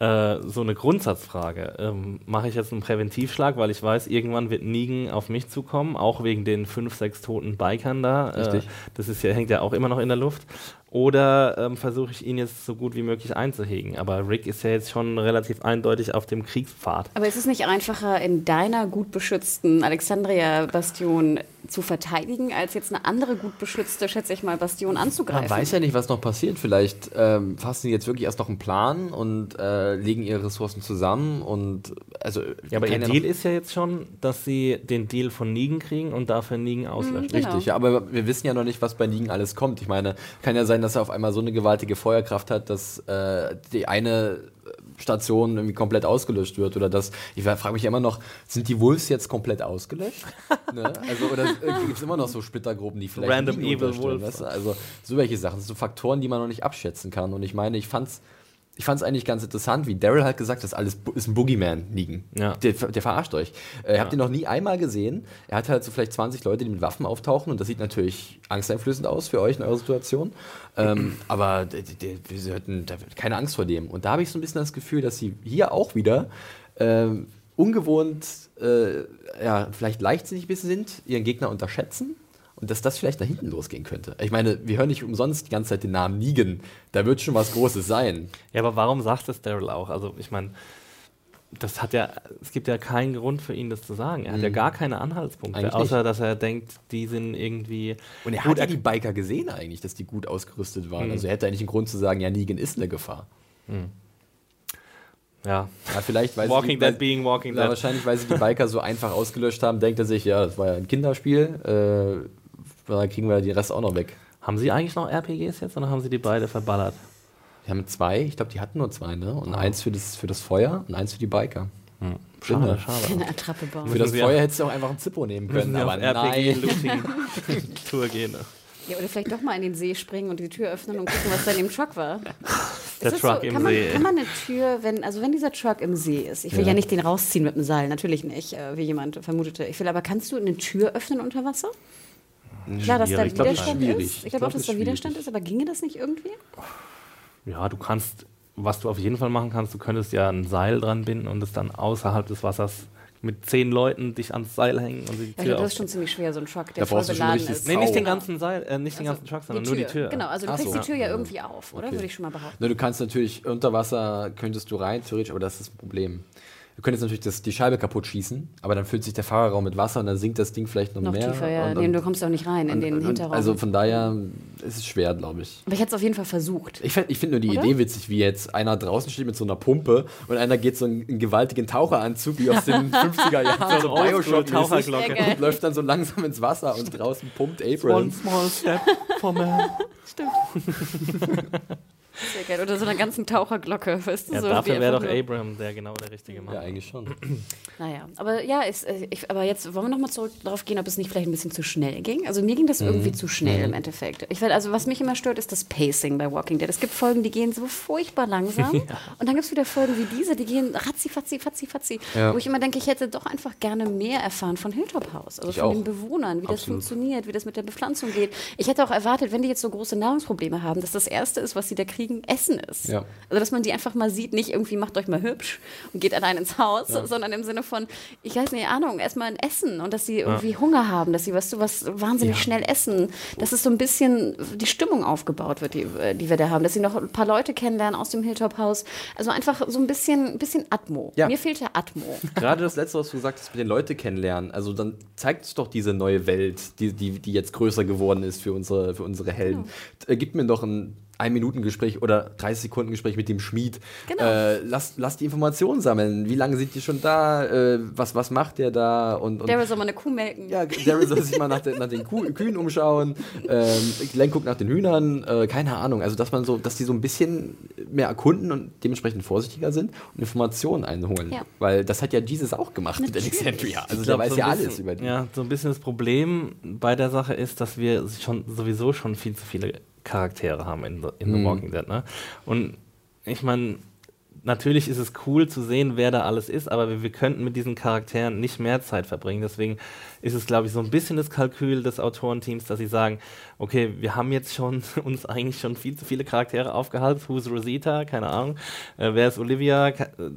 äh, so eine Grundsatzfrage. Ähm, Mache ich jetzt einen Präventivschlag, weil ich weiß, irgendwann wird Negan auf mich zukommen, auch wegen den fünf, sechs toten Bikern da. Äh, Richtig. das ist ja, hängt ja auch immer noch in der Luft. oder ähm, versuche ich ihn jetzt so gut wie möglich einzuhegen. Aber Rick ist ja jetzt schon relativ eindeutig auf dem Kriegspfad. Aber ist es nicht einfacher, in deiner gut beschützten Alexandria-Bastion zu verteidigen, als jetzt eine andere gut beschützte, schätze ich mal, Bastion anzugreifen? Man weiß ja nicht, was noch passiert. Vielleicht ähm, fassen sie jetzt wirklich erst noch einen Plan und äh, legen ihre Ressourcen zusammen und also Ja, aber ihr Deal ist ja jetzt schon, dass sie den Deal von Nigen kriegen und dafür Nigen auslöschen. Genau. Richtig, ja, aber wir wissen ja noch nicht, was bei Nigen alles kommt. Ich meine, kann ja sein, dass er auf einmal so eine gewaltige Feuerkraft hat, dass äh, die eine Station irgendwie komplett ausgelöscht wird oder dass, ich frage mich immer noch, sind die Wolves jetzt komplett ausgelöscht? (laughs) ne? Also, oder äh, gibt es immer noch so Splittergruppen, die vielleicht Random Evil Wolves. weißt du? Also so welche Sachen, das sind so Faktoren, die man noch nicht abschätzen kann. Und ich meine, ich fand's ich fand es eigentlich ganz interessant, wie Daryl halt gesagt hat, das alles ist ein Boogeyman liegen. Ja. Der, der verarscht euch. Äh, Ihr habt ihn noch nie einmal gesehen. Er hat halt so vielleicht 20 Leute, die mit Waffen auftauchen und das sieht natürlich angsteinflößend aus für euch in eurer Situation. Ähm, aber d- d- d- wir hatten keine Angst vor dem. Und da habe ich so ein bisschen das Gefühl, dass sie hier auch wieder ähm, ungewohnt, äh, ja, vielleicht leichtsinnig ein bisschen sind, ihren Gegner unterschätzen. Und dass das vielleicht nach hinten losgehen könnte. Ich meine, wir hören nicht umsonst die ganze Zeit den Namen Negan. Da wird schon was Großes sein. Ja, aber warum sagt das Daryl auch? Also, ich meine, das hat ja, es gibt ja keinen Grund für ihn, das zu sagen. Er hat ja gar keine Anhaltspunkte, Mhm. Eigentlich außer dass er denkt, die sind irgendwie. Und er hat ja die Biker gesehen eigentlich, dass die gut ausgerüstet waren. Also er hätte eigentlich einen Grund zu sagen, ja, Negan ist eine Gefahr. ja, Ja, vielleicht weil Walking Dead being Walking Dead. wahrscheinlich, weil sie die Biker so einfach ausgelöscht haben, denkt er sich, ja, das war ja ein Kinderspiel, äh, da kriegen wir den Rest auch noch weg. Haben Sie eigentlich noch RPGs jetzt oder haben Sie die beide verballert? Wir haben zwei, ich glaube, die hatten nur zwei, ne? Und eins für das, für das Feuer und eins für die Biker. Schade, Schade. schade. Eine Attrappe bauen. Für das wir- Feuer hättest du auch einfach einen Zippo nehmen können, Sie aber nein. RPG-Looting-Tour (laughs) gehen. Ne? Ja, oder vielleicht doch mal in den See springen und die Tür öffnen und gucken, was da in dem Truck war. (laughs) Der Truck so, im kann man, See. Kann man eine Tür, wenn, also wenn dieser Truck im See ist, ich will ja, Ja. nicht den rausziehen mit dem Seil, natürlich nicht, äh, wie jemand vermutete. Ich will aber, kannst du eine Tür öffnen unter Wasser? Klar, dass da. Ich glaub, Widerstand ist. Ich Ich glaube glaub, auch, dass das da Widerstand ist, aber ginge das nicht irgendwie? Ja, du kannst, was du auf jeden Fall machen kannst, du könntest ja ein Seil dran binden und es dann außerhalb des Wassers mit zehn Leuten dich ans Seil hängen und die Ja, Tür glaube, das ist schon ziemlich schwer, so ein Truck, der Da voll beladen ist. Nee, nicht den ganzen Seil, äh, nicht den ganzen Truck, sondern nur die Tür. Genau, also du Ach kriegst so. die Tür ja irgendwie auf, oder? Okay. Würde ich schon mal behaupten. Ne, du kannst natürlich unter Wasser könntest du rein, theoretisch, aber das ist das Problem. Du könntest natürlich das, die Scheibe kaputt schießen, aber dann füllt sich der Fahrerraum mit Wasser und dann sinkt das Ding vielleicht noch, Noch mehr. tiefer, ja. Und, Nee, und, du kommst auch nicht rein in und, den und, Hinterraum. Also von daher ist es schwer, glaube ich. aber ich hätte es auf jeden Fall versucht. Ich finde ich find nur die Oder? Idee witzig, wie jetzt einer draußen steht mit so einer Pumpe und einer geht so einen, einen gewaltigen Taucheranzug wie aus den (laughs) 50er Jahren, so Oldschool Bioshock Taucherglocke. Sehr geil. und läuft dann so langsam ins Wasser und draußen pumpt April. small step for man. (laughs) (laughs) Sehr geil. Oder so einer ganzen Taucherglocke, weißt du? Ja, so dafür wäre doch Abraham der genau der richtige Mann. Ja, eigentlich schon. (clears throat) Naja, aber ja, ist, äh, ich, aber jetzt wollen wir nochmal zurück darauf gehen, ob es nicht vielleicht ein bisschen zu schnell ging. Also mir ging das irgendwie zu schnell im Endeffekt. Ich will, also was mich immer stört, ist das Pacing bei Walking Dead. Es gibt Folgen, die gehen so furchtbar langsam. (laughs) Und dann gibt es wieder Folgen wie diese, die gehen ratzi, fatzi, fatzi, fatzi. Ja. Wo ich immer denke, ich hätte doch einfach gerne mehr erfahren von Hilltop House. Also Ich von auch. den Bewohnern, wie das Absolut. funktioniert, wie das mit der Bepflanzung geht. Ich hätte auch erwartet, wenn die jetzt so große Nahrungsprobleme haben, dass das Erste ist, was sie da kriegen, Essen ist. Ja. Also dass man die einfach mal sieht, nicht irgendwie macht euch mal hübsch und geht allein ins Haus, sondern im Sinne von, ich weiß nicht, Ahnung, erstmal ein Essen und dass sie irgendwie Hunger haben, dass sie weißt du, was wahnsinnig schnell essen, dass es so ein bisschen die Stimmung aufgebaut wird, die, die wir da haben, dass sie noch ein paar Leute kennenlernen aus dem Hilltop-Haus. Also einfach so ein bisschen, bisschen Atmo. Ja. Mir fehlt ja Atmo. Gerade das letzte, was du gesagt hast, mit den Leute kennenlernen. Also dann zeigt es doch diese neue Welt, die, die, die jetzt größer geworden ist für unsere, für unsere Helden. Äh, Gib mir doch ein ein-Minuten-Gespräch oder 30-Sekunden-Gespräch mit dem Schmied. Genau. Äh, lass, lass die Informationen sammeln. Wie lange sind die schon da? Äh, was, was macht der da? Und, und Daryl soll mal eine Kuh melken. ja, Daryl soll sich mal nach, den- nach den Kuh, Kühen umschauen. Ähm, Glenn guckt nach den Hühnern. Äh, keine Ahnung. Also, dass man so, dass die so ein bisschen mehr erkunden und dementsprechend vorsichtiger sind und Informationen einholen. Ja. Weil das hat ja Jesus auch gemacht mit Natürlich. Alexandria. Also, glaub, weiß so ja ein alles bisschen- über die. Ja, so ein bisschen das Problem bei der Sache ist, dass wir schon sowieso schon viel zu viele Charaktere haben in The, in The Walking Dead. Ne? Und ich meine, natürlich ist es cool zu sehen, wer da alles ist, aber wir, wir könnten mit diesen Charakteren nicht mehr Zeit verbringen. Deswegen ist es, glaube ich, so ein bisschen das Kalkül des Autorenteams, dass sie sagen, okay, wir haben jetzt schon (laughs) uns eigentlich schon viel zu viele Charaktere aufgehalten. Who's Rosita? Keine Ahnung. Äh, wer ist Olivia? Ke- äh,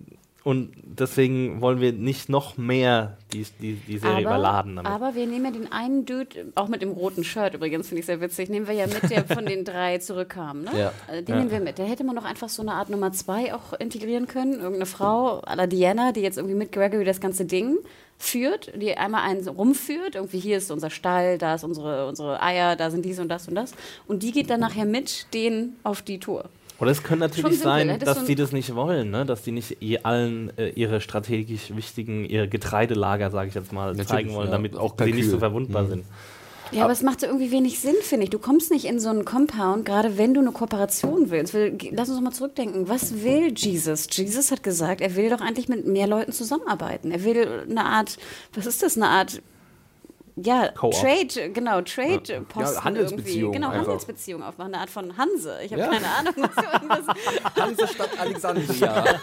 und deswegen wollen wir nicht noch mehr die, die, die Serie überladen damit. aber wir nehmen ja den einen Dude, auch mit dem roten Shirt übrigens, finde ich sehr witzig, nehmen wir ja mit, der von den drei zurückkam. Ne? Ja. Äh, Den nehmen wir mit. Da hätte man doch einfach so eine Art Nummer zwei auch integrieren können. Irgendeine Frau, à la Diana, die jetzt irgendwie mit Gregory das ganze Ding führt, die einmal einen rumführt. Irgendwie hier ist unser Stall, da ist unsere, unsere Eier, da sind dies und das und das. Und die geht dann nachher mit denen auf die Tour. Oder es könnte natürlich Schon simpel, sein, ne? Das dass die das nicht wollen, ne? dass die nicht ihr allen äh, ihre strategisch wichtigen, ihre Getreidelager, sage ich jetzt mal, Natürlich, zeigen wollen, ja. damit Auch sie nicht so verwundbar sind. Ja, aber es macht so irgendwie wenig Sinn, finde ich. Du kommst nicht in so einen Compound, gerade wenn du eine Kooperation willst. Lass uns doch mal zurückdenken. Was will Jesus? Jesus hat gesagt, er will doch eigentlich mit mehr Leuten zusammenarbeiten. Er will eine Art, was ist das, eine Art, ja. Trade, genau, Trade Posten Ja, Handelsbeziehung irgendwie. Genau, einfach. Handelsbeziehung aufmachen, eine Art von Hanse. Ich habe Ja. keine Ahnung, was du irgendwas (laughs) Hansestadt Alexandria. (laughs)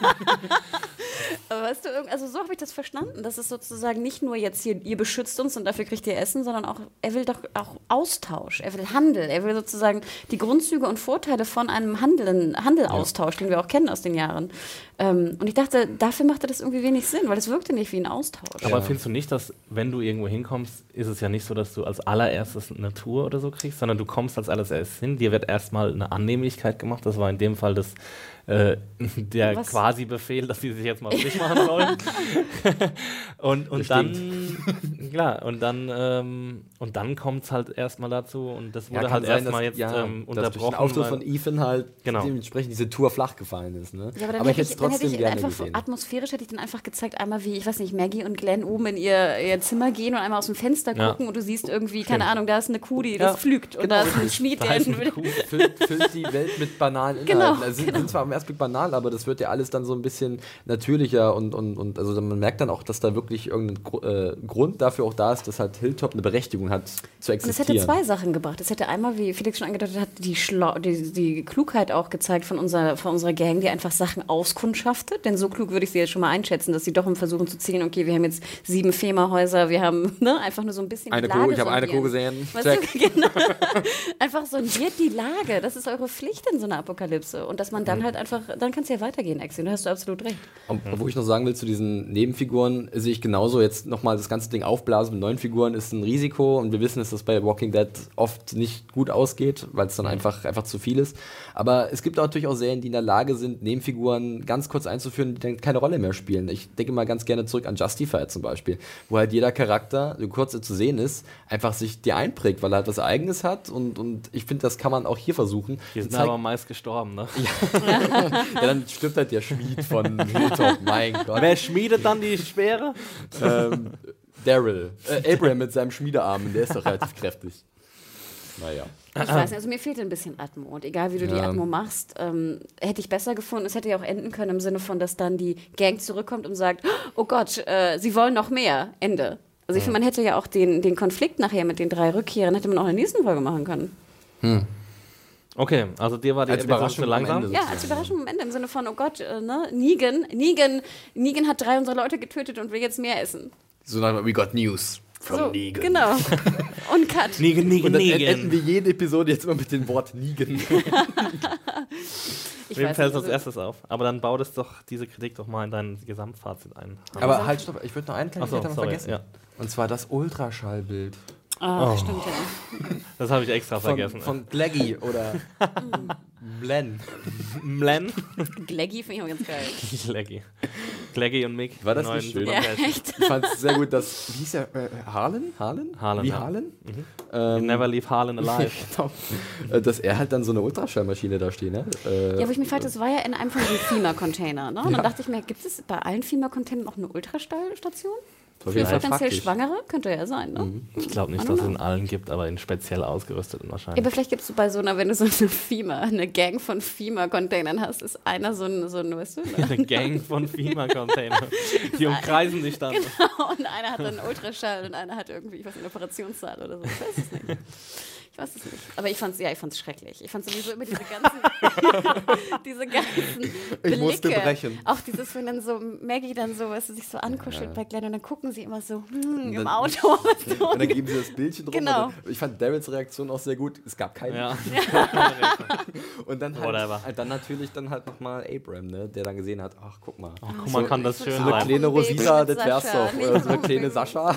Aber weißt du, irgend- also so habe ich das verstanden. Das ist sozusagen nicht nur jetzt hier, ihr beschützt uns und dafür kriegt ihr Essen, sondern auch, er will doch auch Austausch, er will Handel, er will sozusagen die Grundzüge und Vorteile von einem Handeln, Handelaustausch, den wir auch kennen aus den Jahren. Ähm, und ich dachte, dafür machte das irgendwie wenig Sinn, weil es wirkte nicht wie ein Austausch. Aber findest du nicht, dass wenn du irgendwo hinkommst, ist es ja nicht so, dass du als allererstes eine Tour oder so kriegst, sondern du kommst als allererstes hin, dir wird erstmal eine Annehmlichkeit gemacht. Das war in dem Fall das, äh, (laughs) der Was? quasi Befehl, dass sie sich jetzt mal frisch (laughs) machen sollen. (laughs) und und dann, klar, und dann, ähm, und dann kommt es halt erstmal dazu und das wurde halt erstmal jetzt ja, ähm, dass durch den unterbrochen. Auftritt von Ethan halt Genau. dementsprechend diese Tour flach gefallen ist. Ne? Ja, aber dann aber ich hätte ich, es dann hätte trotzdem ich gerne einfach gesehen. atmosphärisch hätte ich dann einfach gezeigt, einmal wie, ich weiß nicht, Maggie und Glenn oben in ihr, ihr Zimmer gehen und einmal aus dem Fenster Ja. gucken und du siehst irgendwie, keine Ahnung, da ist eine Kuh, die Ja. das pflügt und da ist ein Schmied, der füllt, füllt die Welt mit banalen Genau, Inhalten. also sind, sind zwar am ersten Blick banal, aber das wird ja alles dann so ein bisschen natürlicher und, und, und also man merkt dann auch, dass da wirklich irgendein äh, Grund dafür auch da ist, dass halt Hilltop eine Berechtigung hat zu Und es existieren. hätte zwei Sachen gebracht. Es hätte einmal, wie Felix schon angedeutet hat, die, Schlau die, die Klugheit auch gezeigt von unserer, von unserer Gang, die einfach Sachen auskundschaftet. Denn so klug würde ich sie jetzt schon mal einschätzen, dass sie doch im Versuchen zu ziehen, okay, wir haben jetzt sieben FEMA-Häuser, wir haben ne, einfach nur so ein bisschen Eine die Kuh, ich habe eine. Kuh gesehen. Weißt Check. du, (laughs) genau. einfach sondiert die Lage. Das ist eure Pflicht in so einer Apokalypse. Und dass man dann halt einfach, dann kann es ja weitergehen, Axiom. Da hast du absolut recht. Und, wo ich noch sagen will zu diesen Nebenfiguren, sehe ich genauso jetzt nochmal das ganze Ding aufblasen mit neuen Figuren ist ein Risiko und wir wissen, dass das bei Walking Dead oft nicht gut ausgeht, weil es dann einfach, einfach zu viel ist. Aber es gibt auch natürlich auch Serien, die in der Lage sind, Nebenfiguren ganz kurz einzuführen, die dann keine Rolle mehr spielen. Ich denke mal ganz gerne zurück an Justified zum Beispiel, wo halt jeder Charakter, so kurz er zu sehen ist, einfach sich dir einprägt, weil er halt was Eigenes hat und, und ich finde, das kann man auch hier versuchen. Die sind aber meist gestorben, ne? (laughs) ja, dann stirbt halt der Schmied von Hilltop, mein Gott. Wer schmiedet dann die Speere? ähm, Daryl. Äh, Abraham mit seinem Schmiedearm, der ist doch relativ (laughs) kräftig. Naja. Ich weiß nicht, also mir fehlt ein bisschen Atmo. Und egal wie du die Ja. Atmo machst, ähm, hätte ich besser gefunden. Es hätte ja auch enden können im Sinne von, dass dann die Gang zurückkommt und sagt, oh Gott, äh, sie wollen noch mehr. Ende. Also ich finde, man hätte ja auch den, den Konflikt nachher mit den drei Rückkehrern, hätte man auch in der nächsten Folge machen können. Okay, also dir war die Als Überraschung langsam. Ende. Ja, als Überraschung am Ende im Sinne von, oh Gott, äh, ne, Negan, Negan, Negan hat drei unserer Leute getötet und will jetzt mehr essen. So nach We got news from So, Negan. genau. (laughs) Und Cut. Nigen, Nigen, Und dann enden wir jede Episode jetzt immer mit dem Wort Negan. (laughs) Ich Wem fällt nicht, als also- erstes auf? Aber dann bau das doch, diese Kritik doch mal in dein Gesamtfazit ein. Aber halt, stopp, ich würde noch einen kleinen Ach so, sorry, vergessen. ja. Und zwar das Ultraschallbild. Ah, stimmt ja. Das habe ich extra Von, vergessen. von Glaggy oder (laughs) Blen. Mlen. Glaggy finde ich auch ganz geil. Glaggy. Glaggy und Mick. War das nicht schön? Ja, echt. Ich fand es sehr gut, dass, wie hieß er, äh, Harlan? Harlan? Harlan, Wie ja. Harlan? You never leave Harlan alive. (laughs) genau. Äh, Dass er halt dann so eine Ultraschallmaschine da steht, ne? Äh, Ja, wo ich mich fragte, das war ja in einem von diesen (laughs) FEMA-Containern. Ne? Und dann dachte ich mir, gibt es bei allen FEMA-Containern auch eine Ultraschallstation? Für potenziell. Schwangere? Könnte ja sein, ne? Ich glaube nicht, dass es in allen gibt, aber in speziell ausgerüsteten Ja, wahrscheinlich. aber vielleicht gibt es bei so einer, wenn du so eine FEMA, eine Gang von FEMA-Containern hast, ist einer so ein, so ein weißt du, ne? (laughs) Eine Gang von FEMA-Containern. Die umkreisen dich dann. Genau, und einer hat dann Ultraschall und einer hat irgendwie, ich weiß nicht, einen Operationssaal oder so. Ich weiß es nicht. (laughs) Ich weiß es nicht. Aber ich fand's, ja, ich fand's schrecklich. Ich fand sowieso immer diese ganzen, (laughs) diese ganzen Blicke. Ich musste brechen. Auch dieses, wenn dann so Maggie dann so, weißt du, sich so ankuschelt bei Glenn und dann gucken sie immer so hm, im Auto. (laughs) so Und dann geben sie das Bildchen drum. Genau. Und dann, ich fand Daryls Reaktion auch sehr gut. Es gab keine. Ja. (laughs) Und dann Whatever. halt, dann natürlich dann halt nochmal Abraham, ne, der dann gesehen hat, ach guck mal. Guck mal, kann das schön so eine sein. kleine Rosita, das wär's doch. so eine ein kleine. Sascha.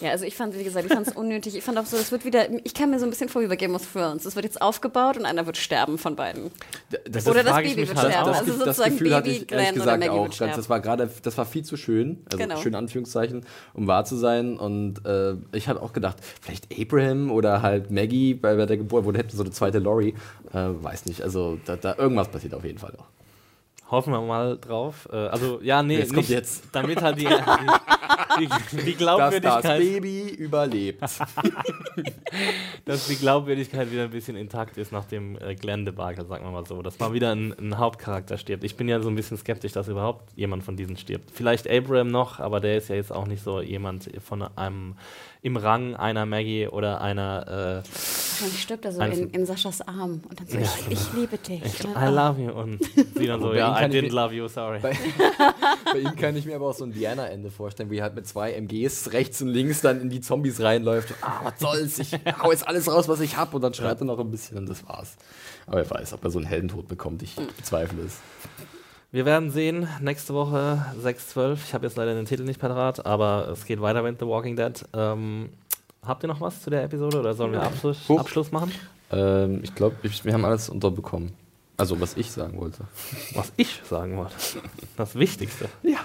Ja, also ich fand, wie gesagt, ich fand es unnötig. Ich fand auch so, es wird wieder, ich kann mir so ein bisschen vor wie bei Game of Thrones. Es wird jetzt aufgebaut und einer wird sterben von beiden. Das, Oder das Baby wird halt sterben. auch. Also das, sozusagen Gefühl Baby Glenn oder Maggie auch. wird sterben. das war gerade, das war viel zu schön, also Genau. schön Anführungszeichen, um wahr zu sein. Und äh, ich hatte auch gedacht, vielleicht Abraham oder halt Maggie bei, bei der Geburt, wo hätten so eine zweite Laurie, äh, weiß nicht. Also da, da irgendwas passiert auf jeden Fall noch. Hoffen wir mal drauf. Äh, also, ja, nee, Jetzt kommt nicht, jetzt. (laughs) damit halt die, die, die, die Dass das Glaubwürdigkeit, Baby überlebt. (laughs) dass die Glaubwürdigkeit wieder ein bisschen intakt ist nach dem äh, Glenn-Debakel, sagen wir mal so. Dass mal wieder ein, ein Hauptcharakter stirbt. Ich bin ja so ein bisschen skeptisch, dass überhaupt jemand von diesen stirbt. Vielleicht Abraham noch, aber der ist ja jetzt auch nicht so jemand von einem im Rang einer Maggie oder einer Wahrscheinlich stirbt er so in, in Saschas Arm und dann so, Ja, ich, ich liebe dich. äh, Und I dann, love you und sie dann so, Bei ihm ja, I kann ich didn't mir- love you, sorry. Bei, (laughs) bei ihm kann ich mir aber auch so ein Diana-Ende vorstellen, wie er halt mit zwei MGs rechts und links dann in die Zombies reinläuft. Ah, was soll's? Ich hau jetzt alles raus, was ich hab. Und dann schreit er noch ein bisschen und das war's. Aber wer weiß, ob er so einen Heldentod bekommt. Ich bezweifle es. Wir werden sehen, nächste Woche 6.12. Ich habe jetzt leider den Titel nicht parat, aber es geht weiter mit The Walking Dead. Ähm, habt ihr noch was zu der Episode oder sollen wir Abschluss, Huch. Abschluss machen? Ähm, ich glaube, wir haben alles unterbekommen. Also, was ich sagen wollte. Was ich sagen wollte. Das Wichtigste. Ja.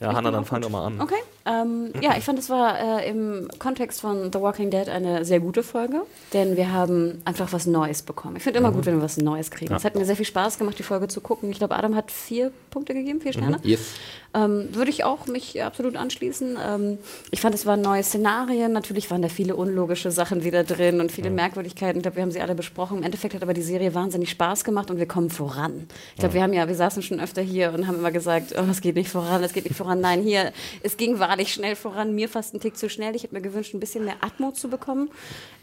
Ja, Hanna, dann fang doch mal an. Okay. Ähm, ja, ich fand, es war äh, im Kontext von The Walking Dead eine sehr gute Folge, denn wir haben einfach was Neues bekommen. Ich finde immer gut, wenn wir was Neues kriegen. Es hat mir sehr viel Spaß gemacht, die Folge zu gucken. Ich glaube, Adam hat vier Punkte gegeben, vier Sterne. Yes. Ähm, würde ich auch mich absolut anschließen. Ähm, ich fand, es waren neue Szenarien. Natürlich waren da viele unlogische Sachen wieder drin und viele Merkwürdigkeiten. Ich glaube, wir haben sie alle besprochen. Im Endeffekt hat aber die Serie wahnsinnig Spaß gemacht und wir kommen voran. Ich glaube, wir haben ja, wir saßen schon öfter hier und haben immer gesagt, oh, es geht nicht voran, es geht nicht voran. Nein, hier, es ging wahrlich schnell voran. Mir fast ein Tick zu schnell. Ich hätte mir gewünscht, ein bisschen mehr Atmo zu bekommen.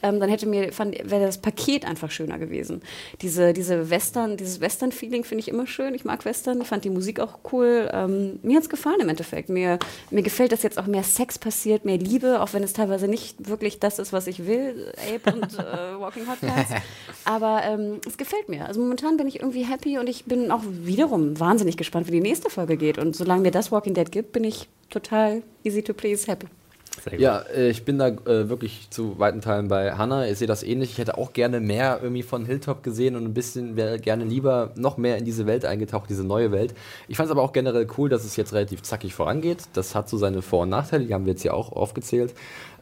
Ähm, dann hätte mir, fand, wäre das Paket einfach schöner gewesen. Diese, diese Western, dieses Western-Feeling finde ich immer schön. Ich mag Western. Fand die Musik auch cool. Ähm, mir hat es gefallen im Endeffekt. Mir, mir gefällt, dass jetzt auch mehr Sex passiert, mehr Liebe, auch wenn es teilweise nicht wirklich das ist, was ich will, Ape und äh, (laughs) Walking Hot Cats. Aber ähm, es gefällt mir. Also momentan bin ich irgendwie happy und ich bin auch wiederum wahnsinnig gespannt, wie die nächste Folge geht. Und solange mir das Walking Dead gibt, bin ich total easy to please happy. Sehr gut. Ja, äh, ich bin da äh, wirklich zu weiten Teilen bei Hannah. Ich sehe das ähnlich. Ich hätte auch gerne mehr irgendwie von Hilltop gesehen und ein bisschen wäre gerne lieber noch mehr in diese Welt eingetaucht, diese neue Welt. Ich fand es aber auch generell cool, dass es jetzt relativ zackig vorangeht. Das hat so seine Vor- und Nachteile, die haben wir jetzt ja auch aufgezählt.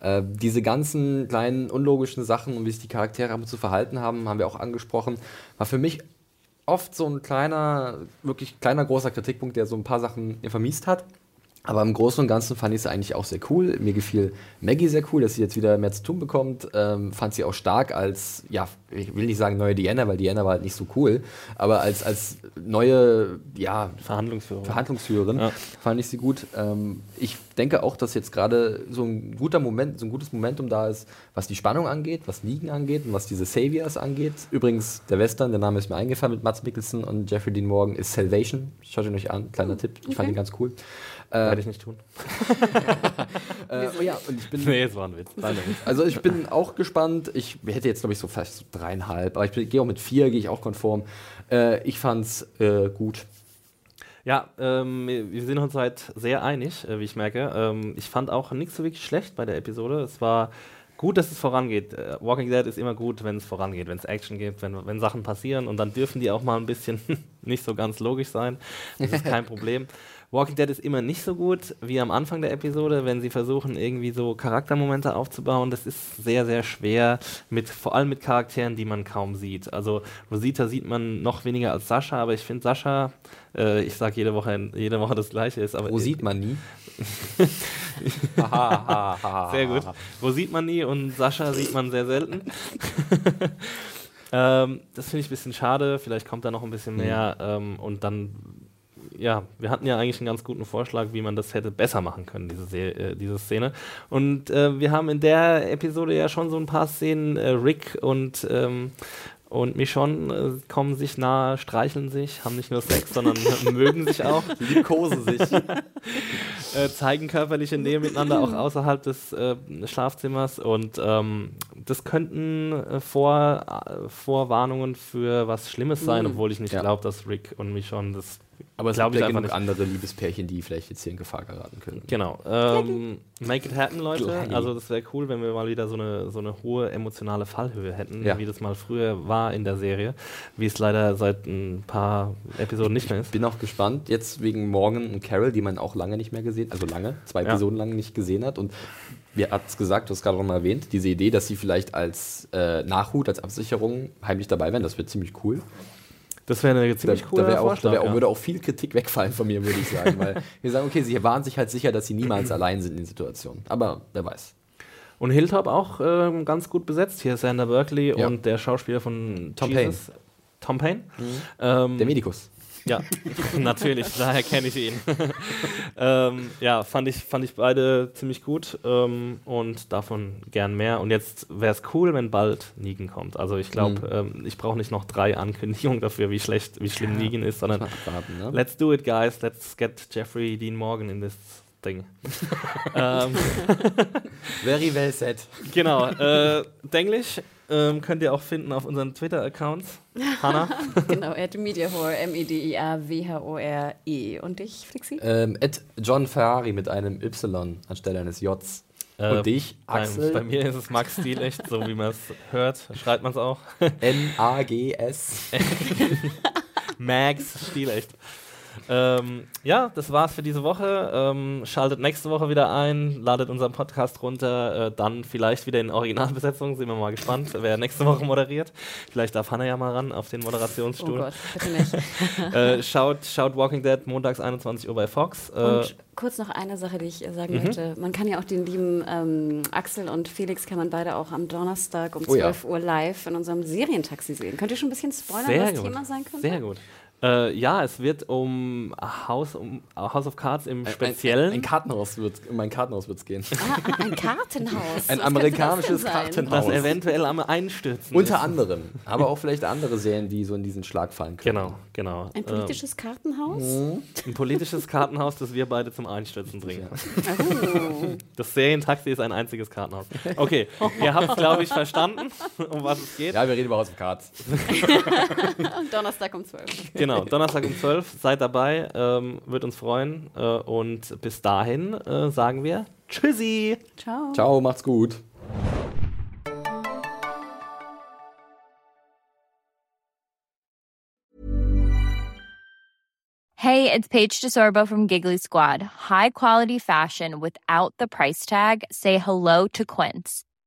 Äh, diese ganzen kleinen unlogischen Sachen und wie sich die Charaktere ab und zu verhalten haben, haben wir auch angesprochen. War für mich oft so ein kleiner, wirklich kleiner, großer Kritikpunkt, der so ein paar Sachen vermiest hat. Aber im Großen und Ganzen fand ich sie eigentlich auch sehr cool. Mir gefiel Maggie sehr cool, dass sie jetzt wieder mehr zu tun bekommt. Ähm, fand sie auch stark als, ja, ich will nicht sagen neue Diana, weil Diana war halt nicht so cool, aber als, als neue, ja, Verhandlungsführer. Verhandlungsführerin Ja. fand ich sie gut. Ähm, ich denke auch, dass jetzt gerade so ein guter Moment, so ein gutes Momentum da ist, was die Spannung angeht, was Negan angeht und was diese Saviors angeht. Übrigens, der Western, der Name ist mir eingefallen mit Mats Mikkelsen und Jeffrey Dean Morgan, ist Salvation. Schaut ihn euch an, kleiner Tipp. Ich fand okay. ihn ganz cool. Äh, Werde ich nicht tun. (laughs) äh, oh ja, und ich bin Nee, es war ein Witz. also ich bin auch gespannt. Ich hätte jetzt, glaube ich, so vielleicht so dreieinhalb, aber ich gehe auch mit vier, gehe ich auch konform. Äh, ich fand's äh, gut. Ja, ähm, wir wir sind uns halt sehr einig, äh, wie ich merke. Ähm, ich fand auch nichts so wirklich schlecht bei der Episode. Es war gut, dass es vorangeht. Äh, Walking Dead ist immer gut, wenn es vorangeht, wenn es Action gibt, wenn, wenn Sachen passieren und dann dürfen die auch mal ein bisschen (laughs) nicht so ganz logisch sein. Das ist kein (laughs) Problem. Walking Dead ist immer nicht so gut wie am Anfang der Episode, wenn sie versuchen, irgendwie so Charaktermomente aufzubauen. Das ist sehr, sehr schwer, mit, vor allem mit Charakteren, die man kaum sieht. Also Rosita sieht man noch weniger als Sascha, aber ich finde Sascha, äh, ich sage jede Woche, jede Woche das Gleiche ist, aber Wo sieht man nie? (laughs) sehr gut. Wo sieht man nie und Sascha sieht man sehr selten. (laughs) ähm, das finde ich ein bisschen schade. Vielleicht kommt da noch ein bisschen mehr. Ähm, und dann ja, wir hatten ja eigentlich einen ganz guten Vorschlag, wie man das hätte besser machen können, diese, Se äh, diese Szene. Und äh, wir haben in der Episode ja schon so ein paar Szenen, äh, Rick und ähm, und Michonne äh, kommen sich nahe, streicheln sich, haben nicht nur Sex, sondern (laughs) mögen sich auch. Liebkosen sich. (laughs) äh, zeigen körperliche Nähe miteinander auch außerhalb des äh, Schlafzimmers und ähm, das könnten Vor, Vorwarnungen für was Schlimmes sein, obwohl ich nicht Ja. glaube, dass Rick und Michonne das Aber es gibt ich ja einfach genug nicht. andere Liebespärchen, die vielleicht jetzt hier in Gefahr geraten können. Genau. Ähm, make it happen, Leute. Also das wäre cool, wenn wir mal wieder so eine, so eine hohe emotionale Fallhöhe hätten, Ja. wie das mal früher war in der Serie, wie es leider seit ein paar Episoden nicht mehr ist. Bin auch gespannt, jetzt wegen Morgan und Carol, die man auch lange nicht mehr gesehen, also lange, zwei Ja. Episoden lang nicht gesehen hat. Und wir hat es gesagt, du hast gerade noch mal erwähnt, diese Idee, dass sie vielleicht als äh, Nachhut, als Absicherung heimlich dabei wären, das wird ziemlich cool. Das wäre eine Da, ziemlich da, wär auch, da wär ja. würde auch viel Kritik wegfallen von mir, würde ich sagen. Weil (laughs) wir sagen, okay, sie waren sich halt sicher, dass sie niemals allein sind in den Situationen. Aber wer weiß. Und Hilltop auch ähm, ganz gut besetzt. Hier ist Sander Berkeley Ja. und der Schauspieler von Tom Jesus. Tom Payne. Ähm, Der Medikus. Ja, (laughs) natürlich, daher kenne ich ihn. (laughs) ähm, ja, fand ich, fand ich beide ziemlich gut ähm, und davon gern mehr. Und jetzt wäre es cool, wenn bald Negan kommt. Also ich glaube, ähm, ich brauche nicht noch drei Ankündigungen dafür, wie schlecht, wie schlimm Negan ist, sondern abwarten, ne? let's do it, guys. Let's get Jeffrey Dean Morgan in this thing. (laughs) ähm, Very well said. genau, äh, Denglisch ähm, könnt ihr auch finden auf unseren Twitter-Accounts. (laughs) Hanna? genau, at Mediahore, M-E-D-I-A-W-H-O-R-E. E. Und dich, Flixi? Ähm, Ed John Ferrari mit einem Y anstelle eines Js. Äh, Und dich, Axel, bei mir ist es Max Stilecht, so wie man es hört, schreibt man es auch. N-A-G-S. (laughs) Max Stilecht. Ähm, ja, das war's für diese Woche. Ähm, schaltet nächste Woche wieder ein, ladet unseren Podcast runter, äh, dann vielleicht wieder in Originalbesetzung. Sind wir mal gespannt, wer nächste Woche moderiert. Vielleicht darf Hannah ja mal ran auf den Oh Moderationsstuhl. Gott, bitte nicht. (laughs) äh, schaut, schaut Walking Dead montags 21 Uhr bei Fox. Äh, Und kurz noch eine Sache, die ich sagen möchte. Man kann ja auch den lieben ähm, Axel und Felix kann man beide auch am Donnerstag um Oh ja. 12 Uhr live in unserem Serientaxi sehen. Könnt ihr schon ein bisschen spoilern, Sehr was gut. Thema sein könnte? Sehr gut. Äh, ja, es wird um House, um House of Cards im Ein, Speziellen. ein Kartenhaus wird, um ein Kartenhaus wird es gehen. Ah, ah, ein Kartenhaus. Ein Was amerikanisches das? Kartenhaus. das eventuell am Einstürzen Unter ist. anderem. Aber auch (laughs) vielleicht andere Serien, die so in diesen Schlag fallen können. Genau, genau. Ein politisches Kartenhaus? Mhm. Ein politisches Kartenhaus, das wir beide zum Einstürzen bringen. Oh. Das Serientaxi ist ein einziges Kartenhaus. Okay, (laughs) ihr habt es, glaube ich, verstanden, (laughs) um was es geht. Ja, wir reden über House of Cards. Donnerstag um 12. Genau, Donnerstag um 12, seid dabei, ähm, wird uns freuen. Äh, und bis dahin äh, sagen wir Tschüssi! Ciao. Ciao, macht's gut. Hey, it's Paige DeSorbo from Giggly Squad. High quality fashion without the price tag. Say hello to Quince.